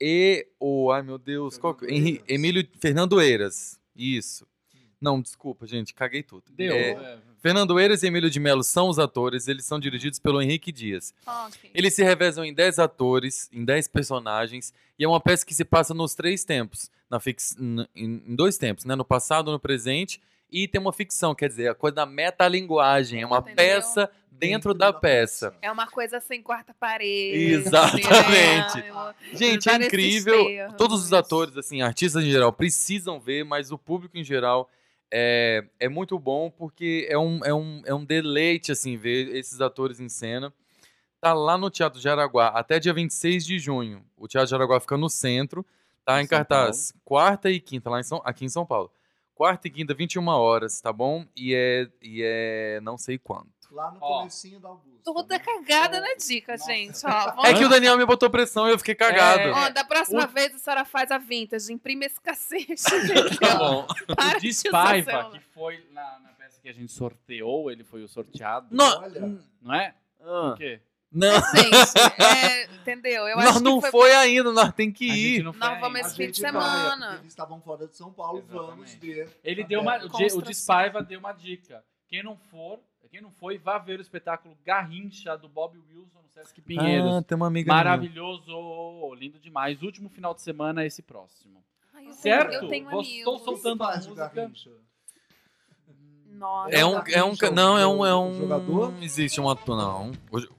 Speaker 1: e o. Ai, meu Deus, qual que-
Speaker 4: Fernando
Speaker 1: Henri-
Speaker 4: Eiras.
Speaker 1: Emílio Fernando Eiras. Isso. Não, desculpa, gente, caguei tudo.
Speaker 3: Deu.
Speaker 1: É,
Speaker 3: é.
Speaker 1: Fernando Eiras e Emílio de Mello são os atores, eles são dirigidos pelo Henrique Dias.
Speaker 2: Ok.
Speaker 1: Eles se revezam em 10 atores, em 10 personagens, e é uma peça que se passa nos três tempos. Na fix... em dois tempos, né? No passado, no presente, e tem uma ficção, quer dizer, a coisa da metalinguagem. É uma
Speaker 2: Entendeu?
Speaker 1: peça dentro, da, peça.
Speaker 2: É uma coisa sem quarta parede.
Speaker 1: Exatamente.
Speaker 2: assim, né?
Speaker 1: Gente, é incrível. Todos os atores, assim, artistas em geral, precisam ver, mas o público em geral é, é muito bom porque é um, é, um, é um deleite, assim, ver esses atores em cena. Tá lá no Teatro de Araguá até dia 26 de junho. O Teatro de Araguá fica no centro, tá
Speaker 3: Em São
Speaker 1: cartaz quarta e quinta, lá em São, aqui em São Paulo. Quarta e quinta, 21 horas, tá bom? E é, e é não sei quanto.
Speaker 4: Lá no
Speaker 3: Ó.
Speaker 4: comecinho da Augusta.
Speaker 2: Toda
Speaker 4: né?
Speaker 2: cagada na dica,
Speaker 3: Nossa.
Speaker 2: gente. Ó, vamos
Speaker 1: É que o Daniel me botou pressão e eu fiquei cagado.
Speaker 3: É.
Speaker 2: Ó, da próxima
Speaker 3: O-
Speaker 2: vez a senhora faz a vintage, imprime esse cacete.
Speaker 1: Tá bom.
Speaker 2: Para
Speaker 3: O Despaiva, que foi na, na peça que a gente sorteou, ele foi o sorteado.
Speaker 1: No-
Speaker 4: Olha.
Speaker 3: Não é?
Speaker 1: Ah.
Speaker 3: O quê?
Speaker 1: Não,
Speaker 2: Gente, é, entendeu? Eu
Speaker 1: nós
Speaker 2: acho
Speaker 1: não
Speaker 2: que
Speaker 1: foi ainda, nós tem que ir.
Speaker 3: não foi
Speaker 2: Nós vamos
Speaker 3: ainda.
Speaker 2: esse fim de
Speaker 4: vai,
Speaker 2: semana.
Speaker 4: Eles estavam fora de São Paulo, vamos
Speaker 3: Exatamente.
Speaker 4: ver.
Speaker 3: Ele
Speaker 4: Tá
Speaker 3: deu uma. O. Dispaiva deu uma dica. Quem não for, quem não foi, vá ver o espetáculo Garrincha do Bob Wilson no Sesc Pinheiros.
Speaker 1: Ah, tem uma amiga minha.
Speaker 3: Maravilhoso, lindo demais. Último final de semana, esse próximo.
Speaker 2: Ai, eu tenho-
Speaker 3: Certo?
Speaker 2: Eu tenho
Speaker 3: Vou-
Speaker 2: amigos.
Speaker 3: Estou soltando a música.
Speaker 4: Garrincha.
Speaker 2: Nossa.
Speaker 1: É um, é um, não, é um, é um,
Speaker 4: Jogador?
Speaker 1: não existe um ator, não.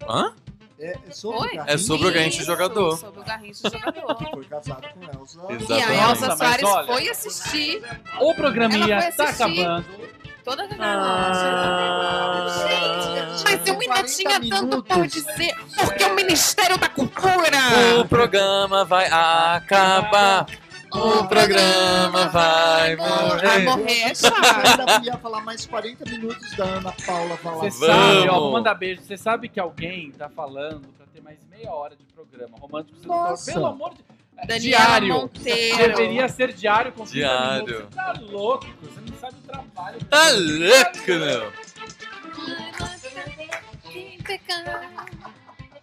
Speaker 1: Hã?
Speaker 4: É, é sobre
Speaker 2: Oi?
Speaker 4: o Garrincha,
Speaker 1: É sobre o Garrincha jogador.
Speaker 2: Sobre o Garrincha jogador.
Speaker 4: que foi casado com Elza.
Speaker 2: E a
Speaker 1: Exatamente.
Speaker 2: Elsa Soares
Speaker 3: olha-
Speaker 2: foi assistir
Speaker 3: O programinha
Speaker 2: Ela foi
Speaker 3: tá
Speaker 2: assistir.
Speaker 3: acabando.
Speaker 2: Toda a
Speaker 4: Ah,
Speaker 2: Gente, mas eu ainda
Speaker 4: 40
Speaker 2: tinha tanto por dizer. Porque o Ministério da Cultura.
Speaker 1: O programa vai acabar. O programa vai
Speaker 2: Vai
Speaker 1: morrer.
Speaker 2: morrer, é
Speaker 4: Eu ainda ia falar mais 40 minutos da Ana Paula falar.
Speaker 3: Você sabe, ó, vou mandar beijo. Você sabe que alguém tá falando pra ter mais meia hora de programa. Romântico.
Speaker 4: Nossa.
Speaker 3: Pelo amor de é,
Speaker 2: Daniela
Speaker 3: Diário.
Speaker 2: Monteiro.
Speaker 3: Deveria ser diário com 30
Speaker 1: Diário.
Speaker 3: minutos. Você tá louco, você não sabe o trabalho.
Speaker 1: Tá louco, meu.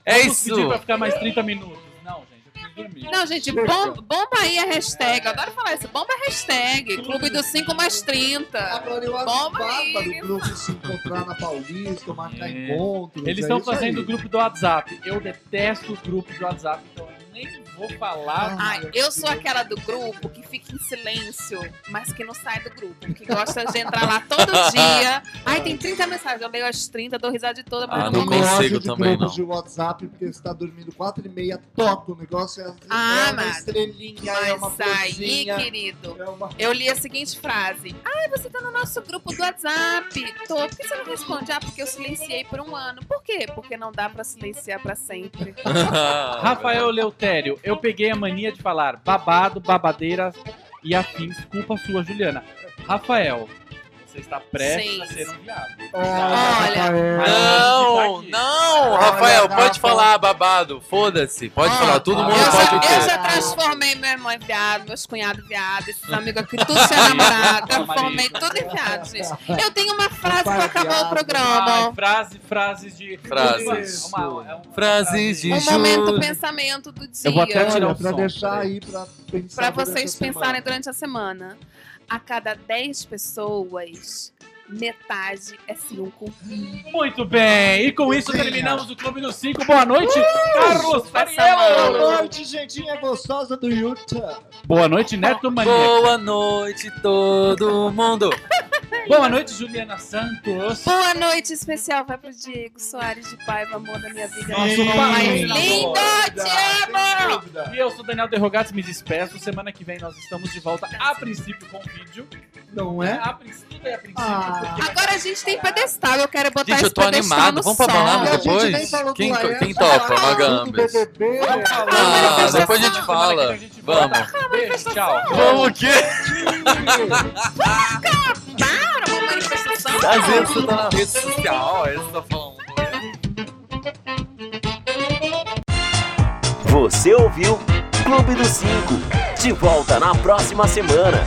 Speaker 1: É
Speaker 3: Vamos pedir
Speaker 1: isso.
Speaker 3: pra ficar mais 30 minutos. Não, gente, eu preciso dormir.
Speaker 2: Não, gente, bom, bomba aí a hashtag. Eu adoro falar isso. Bomba a hashtag. Clube dos 5 mais 30.
Speaker 4: Agora eu acho
Speaker 2: Bomba
Speaker 4: bárbaro
Speaker 2: aí.
Speaker 4: o grupo se encontrar na Paulista, marcar
Speaker 3: É.
Speaker 4: encontros.
Speaker 3: Eles
Speaker 4: é
Speaker 3: estão
Speaker 4: isso
Speaker 3: fazendo
Speaker 4: aí.
Speaker 3: o grupo do WhatsApp. Eu detesto o grupo do WhatsApp, então eu nem vou falar.
Speaker 2: Ai, eu sou aquela do grupo que fica em silêncio, mas que não sai do grupo. Que gosta de entrar lá todo dia. Ai, tem 30 mensagens. Eu leio as 30, dou risada de toda, mas
Speaker 1: Ah, não
Speaker 4: Eu
Speaker 2: não
Speaker 1: consigo
Speaker 4: de
Speaker 1: também,
Speaker 4: grupos
Speaker 1: não.
Speaker 4: de WhatsApp, porque você tá dormindo 4 e meia, toca o negócio, é,
Speaker 2: Ah,
Speaker 4: é uma
Speaker 2: mas-
Speaker 4: estrelinha, é uma
Speaker 2: Mas aí,
Speaker 4: florzinha,
Speaker 2: querido,
Speaker 4: é uma...
Speaker 2: eu li a seguinte frase. Ai, você tá no nosso grupo do WhatsApp. Tô. Por que você não responde? Ah, porque eu silenciei por um ano. Por quê? Porque não dá pra silenciar pra sempre.
Speaker 3: Rafael Leutério, eu peguei a mania de falar babado, babadeira e afins, culpa sua, Juliana. Rafael, você está prestes
Speaker 2: Sim.
Speaker 3: a ser um viado.
Speaker 2: Olha,
Speaker 4: Rafael.
Speaker 1: Não, não, Rafael,
Speaker 4: Olha,
Speaker 1: pode
Speaker 4: Rafa.
Speaker 1: falar babado. Foda-se, pode
Speaker 4: Ah,
Speaker 1: falar. Todo
Speaker 4: ah,
Speaker 1: mundo
Speaker 2: Eu
Speaker 1: pode
Speaker 2: já,
Speaker 1: o
Speaker 2: eu
Speaker 1: quê?
Speaker 2: já transformei meu irmão em viado, meus cunhados viados, esses amigos aqui, tudo ser namorado. Transformei tudo em viado, gente. Eu tenho uma frase pra acabar o
Speaker 3: Ai,
Speaker 2: programa.
Speaker 3: frase, frases de.
Speaker 1: Frases.
Speaker 3: Uma- uma- é uma
Speaker 1: Frases de
Speaker 2: Um momento pensamento do dia.
Speaker 3: Eu vou até tirar
Speaker 4: Olha,
Speaker 3: o
Speaker 4: pra
Speaker 3: som,
Speaker 4: deixar aí pra pensar
Speaker 2: Pra
Speaker 4: durante
Speaker 2: vocês
Speaker 4: a
Speaker 2: pensarem
Speaker 4: semana.
Speaker 2: durante a semana. A cada 10 pessoas, metade é 5.
Speaker 3: Muito bem, e com isso terminamos o Clube dos Cinco. Boa noite, Carlos
Speaker 2: passa
Speaker 3: Fariello.
Speaker 4: Boa noite, gentinha gostosa do Utah.
Speaker 3: Boa noite, Neto Mania.
Speaker 1: Boa noite, todo mundo.
Speaker 3: Boa noite, Juliana Santos.
Speaker 2: Boa noite especial vai pro Diego Soares de Paiva, amor da minha vida.
Speaker 3: Nosso
Speaker 2: Nosso
Speaker 3: pai
Speaker 2: mais
Speaker 3: lindo.
Speaker 2: te amo!
Speaker 3: E eu sou Daniel Derrogatos, me despeço. Semana que vem nós estamos de volta, a princípio com vídeo.
Speaker 4: Não é?
Speaker 3: A princípio, tudo é a princípio.
Speaker 4: Ah.
Speaker 2: Agora a gente tem pedestal, eu quero botar
Speaker 1: Gente, eu
Speaker 2: esse
Speaker 1: tô
Speaker 2: pedestal
Speaker 1: animado.
Speaker 2: no
Speaker 1: Vamos pra balada
Speaker 4: gente
Speaker 1: depois? Quem, quem topa?
Speaker 4: BBB.
Speaker 1: Ah, depois a gente fala.
Speaker 3: a gente.
Speaker 1: Vamos.
Speaker 3: Beijo, tchau.
Speaker 1: Vamos o quê?
Speaker 2: Para, uma manifestação.
Speaker 1: Às vezes tá na rede social, aí você falando.
Speaker 5: Você ouviu Clube dos Cinco. De volta na próxima semana.